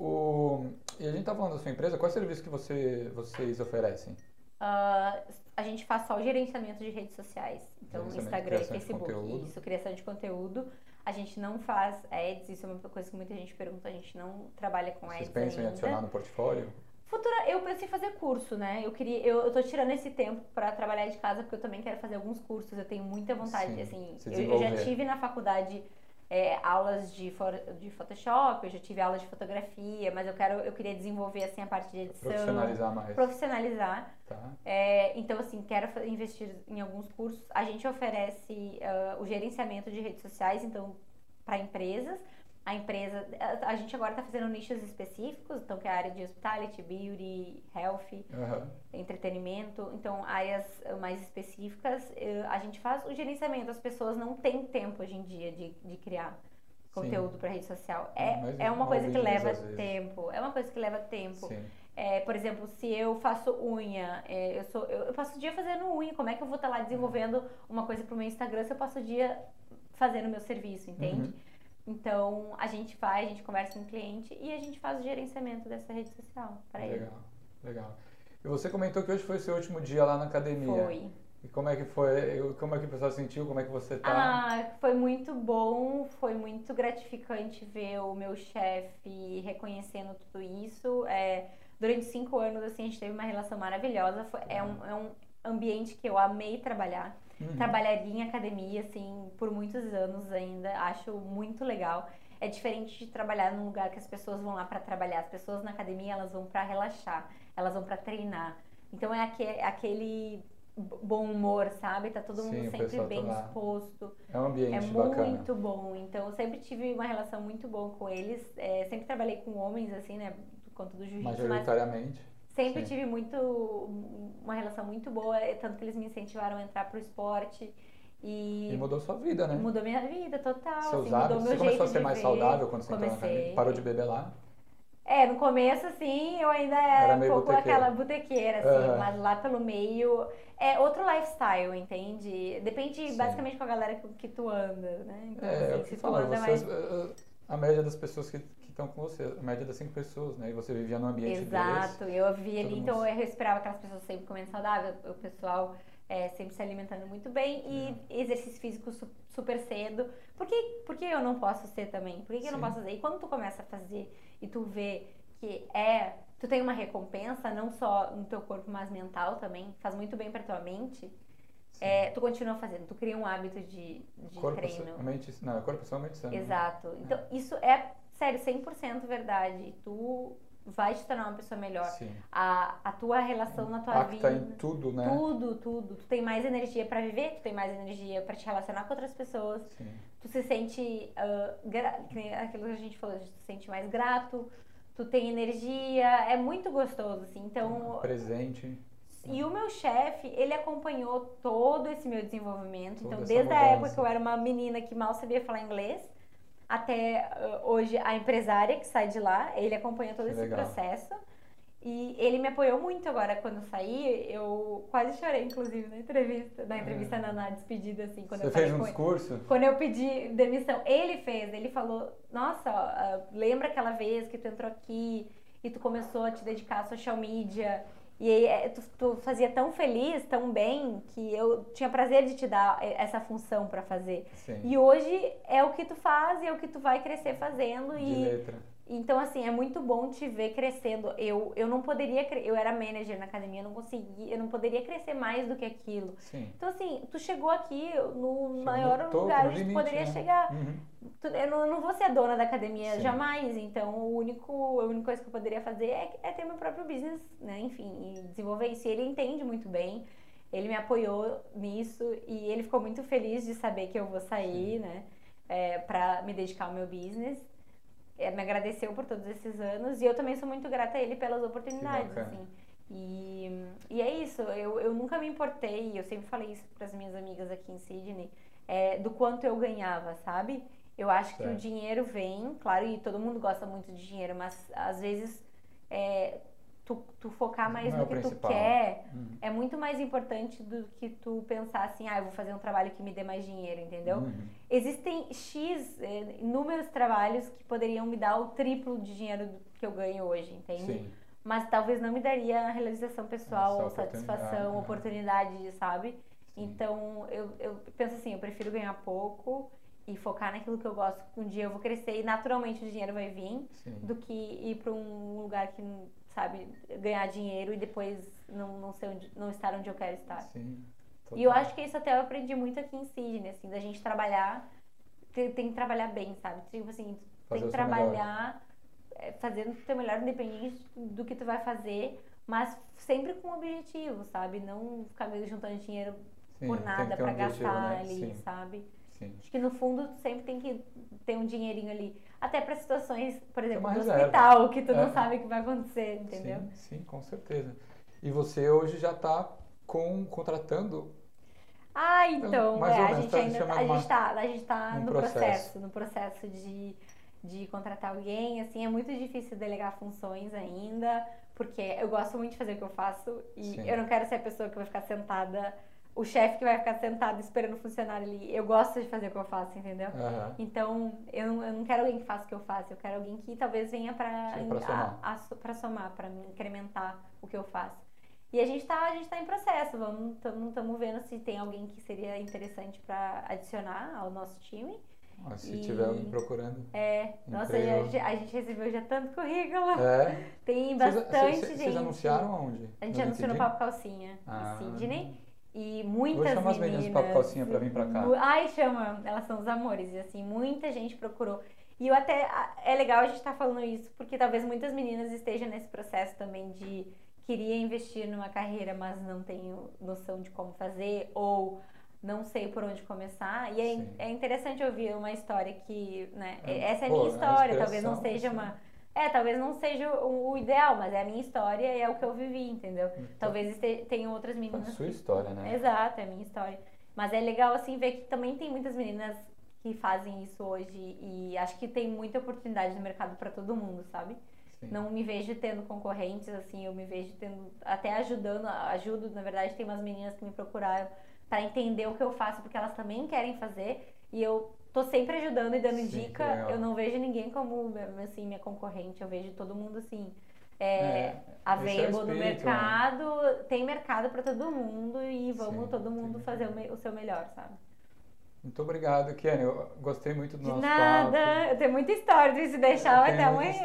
o... E a gente tá falando da sua empresa, qual é o serviço que você, vocês oferecem? Uh, a gente faz só o gerenciamento de redes sociais. Então, Instagram e Facebook. Isso, criação de conteúdo. A gente não faz ads, isso é uma coisa que muita gente pergunta, a gente não trabalha com Vocês ads. Vocês pensam ainda. em adicionar no portfólio? Futura, eu pensei em fazer curso, né? Eu queria, eu, eu tô tirando esse tempo para trabalhar de casa porque eu também quero fazer alguns cursos. Eu tenho muita vontade, Sim, assim. Eu, eu, já tive na faculdade é, aulas de, de Photoshop, eu já tive aulas de fotografia, mas eu quero, eu queria desenvolver assim a parte de edição, profissionalizar mais, profissionalizar. Tá. É, então assim quero investir em alguns cursos. A gente oferece uh, o gerenciamento de redes sociais, então para empresas a empresa. A, gente agora está fazendo nichos específicos, então que é a área de hospitality, beauty, health, uhum. entretenimento. Então, áreas mais específicas, eh, a gente faz o gerenciamento. As pessoas não têm tempo hoje em dia de, de criar conteúdo para rede social. É, é uma coisa que leva tempo. É uma coisa que leva tempo. É, por exemplo, se eu faço unha, é, eu, sou, eu, eu, passo o dia fazendo unha, como é que eu vou estar tá lá desenvolvendo uma coisa para o meu Instagram se eu passo o dia fazendo o meu serviço, entende? Uhum. Então, a gente vai, a gente conversa com o cliente e a gente faz o gerenciamento dessa rede social para ele. Legal, legal. E você comentou que hoje foi o seu último dia lá na academia. Foi. E como é que foi? Como é que o pessoal sentiu? Como é que você está? Ah, foi muito bom, foi muito gratificante ver o meu chefe reconhecendo tudo isso. É, durante cinco anos, assim, a gente teve uma relação maravilhosa. Foi, é, um, é um ambiente que eu amei trabalhar. Uhum. Trabalharia em academia, assim, por muitos anos ainda. Acho muito legal. É diferente de trabalhar num lugar que as pessoas vão lá para trabalhar. As pessoas na academia, elas vão para relaxar, elas vão para treinar. Então é aquele bom humor, sabe? Tá todo mundo Sim, sempre tá bem lá. disposto. É um ambiente É bacana. muito bom. Então, eu sempre tive uma relação muito boa com eles. É, sempre trabalhei com homens, assim, né? Por conta do jiu-jitsu, mas Majoritariamente. Sempre sim. tive muito uma relação muito boa, é, tanto que eles me incentivaram a entrar pro esporte. E, E mudou sua vida, né? mudou minha vida total. Seus assim, hábitos. mudou meu Você começou a ser mais saudável quando você entrou na Comecei. academia? Parou de beber lá? É, no começo, assim, eu ainda era, Era um pouco botequeira. aquela botequeira, assim, Aham. mas lá pelo meio é outro lifestyle, entende? Depende Sim. basicamente com a galera que, que tu anda, né? Então, É, assim, eu se anda vocês, mais. eh, a média das pessoas que estão com você, a média das cinco pessoas, né? E você vivia num ambiente desse. Exato, eu vi todo ali, mundo- então eu respirava aquelas pessoas sempre comendo saudável, o pessoal é, sempre se alimentando muito bem e exercício físico su- super cedo. Por que, por que eu não posso ser também? Por que, que eu não posso fazer? E quando tu começa a fazer e tu vê que é, tu tem uma recompensa, não só no teu corpo, mas mental também, faz muito bem pra tua mente, é, tu continua fazendo, tu cria um hábito de, de corpo, treino. mente, não, corpo são mente sã. né? Exato. Então, isso é, sério, 100% verdade. Tu vai te tornar uma pessoa melhor. Sim. A, a tua relação na tua vida. em tudo, né? Tudo, tudo. Tu tem mais energia pra viver, tu tem mais energia pra te relacionar com outras pessoas. Sim. Tu se sente, ah, gra- aquilo que a gente falou, tu se sente mais grato, tu tem energia, é muito gostoso, assim. Então, Presente. e o meu chefe, ele acompanhou todo esse meu desenvolvimento. Toda então, desde a época que eu era uma menina que mal sabia falar inglês, até hoje a empresária que sai de lá, ele acompanha todo Que esse legal. processo. E ele me apoiou muito agora quando eu saí. Eu quase chorei, inclusive, na entrevista, na entrevista na, na despedida, assim, quando É. Você eu fez um com ele. discurso? Quando eu pedi demissão, ele fez, ele falou, nossa, ó, ah, lembra aquela vez que tu entrou aqui e tu começou a te dedicar à social media e aí, eh, tu, tu fazia tão feliz, tão bem, que eu tinha prazer de te dar eh, essa função pra fazer. Sim. E hoje é o que tu faz e é o que tu vai crescer fazendo De e letra. Então, assim, é muito bom te ver crescendo. Eu, eu não poderia, eu era manager na academia, eu não conseguia, eu não poderia crescer mais do que aquilo. Sim. Então, assim, tu chegou aqui no Chegou maior no topo, lugar onde tu poderia né? chegar. Uhum. Tu- Eu não, eu não vou ser a dona da academia Sim. jamais, então o único, a única coisa que eu poderia fazer é, é ter meu próprio business, né? Enfim, e desenvolver isso. E ele entende muito bem, ele me apoiou nisso e ele ficou muito feliz de saber que eu vou sair, né? É, pra me dedicar ao meu business. É, me agradeceu por todos esses anos e eu também sou muito grata a ele pelas oportunidades, assim. E, e é isso, eu, eu nunca me importei, eu sempre falei isso para as minhas amigas aqui em Sydney, é, do quanto eu ganhava, sabe? Eu acho que o Certo. dinheiro vem, claro, e todo mundo gosta muito de dinheiro, mas às vezes é, tu, tu focar mais Não é no o que tu quer Uhum. é muito mais importante do que tu pensar assim, ah, eu vou fazer um trabalho que me dê mais dinheiro, entendeu? Uhum. Existem X é, inúmeros trabalhos que poderiam me dar o triplo de dinheiro que eu ganho hoje, entende? Sim. Mas talvez não me daria realização pessoal, Essa satisfação, oportunidade, oportunidade, sabe? Sim. Então eu, eu penso assim, eu prefiro ganhar pouco e focar naquilo que eu gosto. Um dia eu vou crescer e naturalmente o dinheiro vai vir, Sim. do que ir para um lugar que, sabe, ganhar dinheiro e depois não, não, ser onde, não estar onde eu quero estar. Sim. E eu Total. acho que isso até eu aprendi muito aqui em Sydney, assim, da gente trabalhar, tem, tem que trabalhar bem, sabe? Tipo assim, Fazer tem que melhor. trabalhar é, fazendo o teu melhor independente do que tu vai fazer, mas sempre com um objetivo, sabe? Não ficar meio juntando dinheiro Sim, por nada um pra objetivo, gastar né? ali, Sim. sabe? Sim. Acho que no fundo sempre tem que ter um dinheirinho ali. Até pra situações, por exemplo, do hospital, que tu É. não sabe o que vai acontecer, entendeu? Sim, sim, com certeza. E você hoje já está com, contratando Ah, então, é, a gente tá ainda chamando a gente tá, a gente tá um no processo. processo. no processo de, de contratar alguém, assim, é muito difícil delegar funções ainda, porque eu gosto muito de fazer o que eu faço e Sim. eu não quero ser a pessoa que vai ficar sentada, o chefe que vai ficar sentado esperando o funcionário ali. Eu gosto de fazer o que eu faço, entendeu? Aham. Então, eu não, eu não quero alguém que faça o que eu faço, eu quero alguém que talvez venha Sim, pra somar. a- a pra incrementar o que eu faço. E a gente tá, a gente tá em processo, vamos, estamos vendo se tem alguém que seria interessante pra adicionar ao nosso time. Ah, Se E- tiver alguém procurando. É, nossa, já- a gente recebeu já tanto currículo. É. Tem bastante gente. Vocês anunciaram aonde? A gente No anunciou no LinkedIn? Papo Calcinha, Ah. em Sydney. E muitas Vou chamar as meninas... Calcinha pra vir pra cá. Ai, chama! Elas são os amores. E assim, muita gente procurou. E eu até... É legal a gente estar falando isso, porque talvez muitas meninas estejam nesse processo também de queria investir numa carreira, mas não tenho noção de como fazer, ou não sei por onde começar. E é, é interessante ouvir uma história que, né? É, essa é a minha história, talvez não seja uma. É, talvez não seja o, o, ideal, mas é a minha história e é o que eu vivi, entendeu? Então, talvez tenham outras meninas. É a sua história, né? Exato, é a minha história. Mas é legal, assim, ver que também tem muitas meninas que fazem isso hoje e acho que tem muita oportunidade no mercado para todo mundo, sabe? Sim. Não me vejo tendo concorrentes, assim, eu me vejo tendo, até ajudando, ajudo, na verdade, tem umas meninas que me procuraram para entender o que eu faço, porque elas também querem fazer. E eu tô sempre ajudando e dando Sim, dica. Eu não vejo ninguém como, assim, minha concorrente. Eu vejo todo mundo, assim, é, é, available no né? mercado. Né? Tem mercado para todo mundo e vamos Sim, todo mundo fazer o, o seu melhor, sabe? Muito obrigado, Kiane. Eu gostei muito do De nosso nada. papo. Eu tenho muita história, se deixar até amanhã.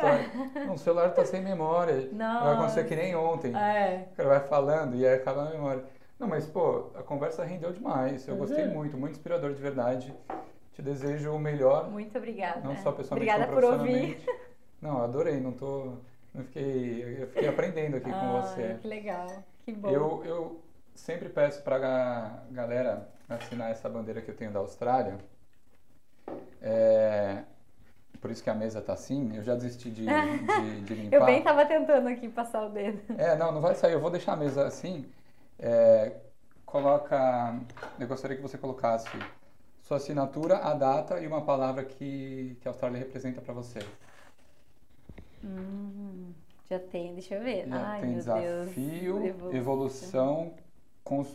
Não, o celular está sem memória. Não. Vai acontecer que nem ontem. É. O cara vai falando e aí acaba a memória. Não, mas pô, a conversa rendeu demais. Eu gostei uhum. muito, muito inspirador de verdade. Te desejo o melhor. Muito obrigada. Não só pessoalmente, obrigada como. Por ouvir. Não, adorei. Não tô, não fiquei, eu fiquei aprendendo aqui com você. Que legal, que bom. Eu, eu sempre peço para a galera assinar essa bandeira que eu tenho da Austrália. É, por isso que a mesa tá assim, eu já desisti de, de, de limpar. eu bem tava tentando aqui passar o dedo. É, não, não vai sair. Eu vou deixar a mesa assim. É, coloca. Eu gostaria que você colocasse sua assinatura, a data e uma palavra que, que a Austrália representa para você. Hum, já tem, deixa eu ver. Já Ai, tem desafio, Deus. evolução,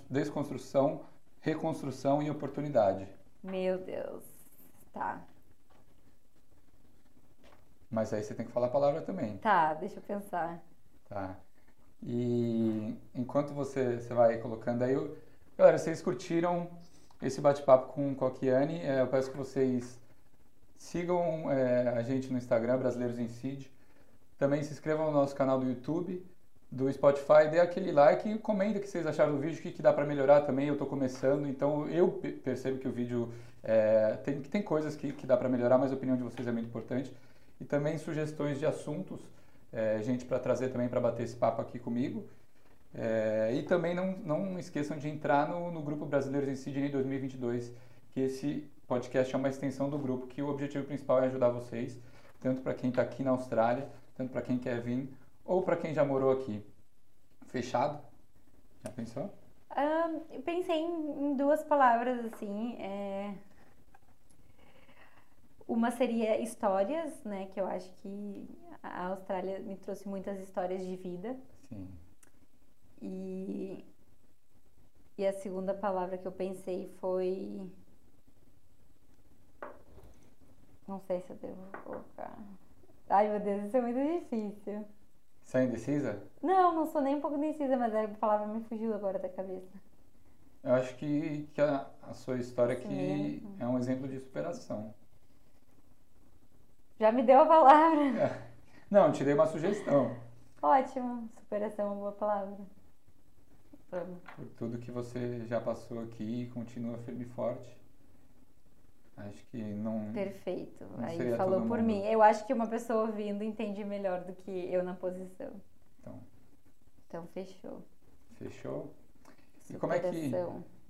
desconstrução, reconstrução e oportunidade. Meu Deus. Tá. Mas aí você tem que falar a palavra também. Tá, deixa eu pensar. Tá. E enquanto você, você vai colocando aí, eu... galera, vocês curtiram esse bate-papo com, a Kiane? É, eu peço que vocês sigam é, a gente no Instagram, Brasileiros em Seed. Também se inscrevam no nosso canal do YouTube, do Spotify, dê aquele like e comenta o que vocês acharam do vídeo, o que, que dá para melhorar também. Eu estou começando, então eu percebo que o vídeo é, tem, tem coisas que, que dá para melhorar, mas a opinião de vocês é muito importante. E também sugestões de assuntos é, gente para trazer também para bater esse papo aqui comigo. É, e também não, não esqueçam de entrar no, no Grupo Brasileiros em Sydney 2022, que esse podcast é uma extensão do grupo, que o objetivo principal é ajudar vocês, tanto para quem está aqui na Austrália, tanto para quem quer vir, ou para quem já morou aqui. Fechado? Já pensou? Uh, eu pensei em, em, duas palavras, assim. É... Uma seria histórias, né? Que eu acho que a Austrália me trouxe muitas histórias de vida. Sim. E, e a segunda palavra que eu pensei foi. Não sei se eu devo colocar. Ai meu Deus, isso é muito difícil. Você é indecisa? Não, não sou nem um pouco indecisa, mas a palavra me fugiu agora da cabeça. Eu acho que, que a, a sua história aqui é um exemplo de superação. Já me deu a palavra. É. Não, te dei uma sugestão. Ótimo, superação é uma boa palavra. Por tudo que você já passou aqui e continua firme e forte. Acho que não. Perfeito. Não Aí falou por mim. Eu acho que uma pessoa ouvindo entende melhor do que eu na posição. Então. Então fechou. Fechou? Superação. E como é que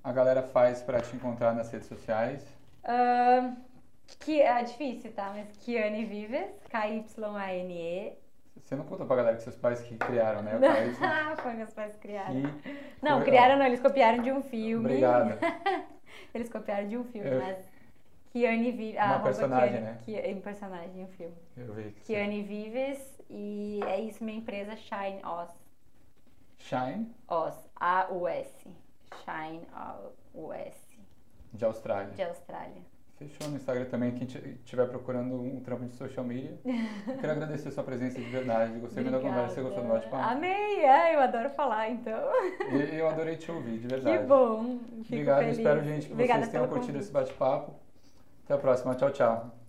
a galera faz para te encontrar nas redes sociais? Uh, que é difícil, tá? Mas Kiane Vives, K-Y-A-N-E. Você não contou pra galera que seus pais que criaram, né? Ah, foi meus pais que criaram. Não, criaram não, eles copiaram de um filme. Obrigado. eles copiaram de um filme, Eu... mas Kiane Vives. Uma personagem, Kiane, né? um personagem, um filme. Eu vi. Kiane Vives e é isso, minha empresa Shine Oz. Shine? Oz, A-U-S. Shine O-S. De Austrália. De Austrália. Fechou no Instagram também, quem estiver procurando um trampo de social media. Eu quero agradecer a sua presença de verdade. Gostei muito da conversa, você gostou do bate-papo? Amei, é, eu adoro falar, então. E eu adorei te ouvir, de verdade. Que bom. Fico Obrigado, feliz. espero, gente, que Obrigada vocês tenham curtido convite. esse bate-papo. Até a próxima, tchau, tchau.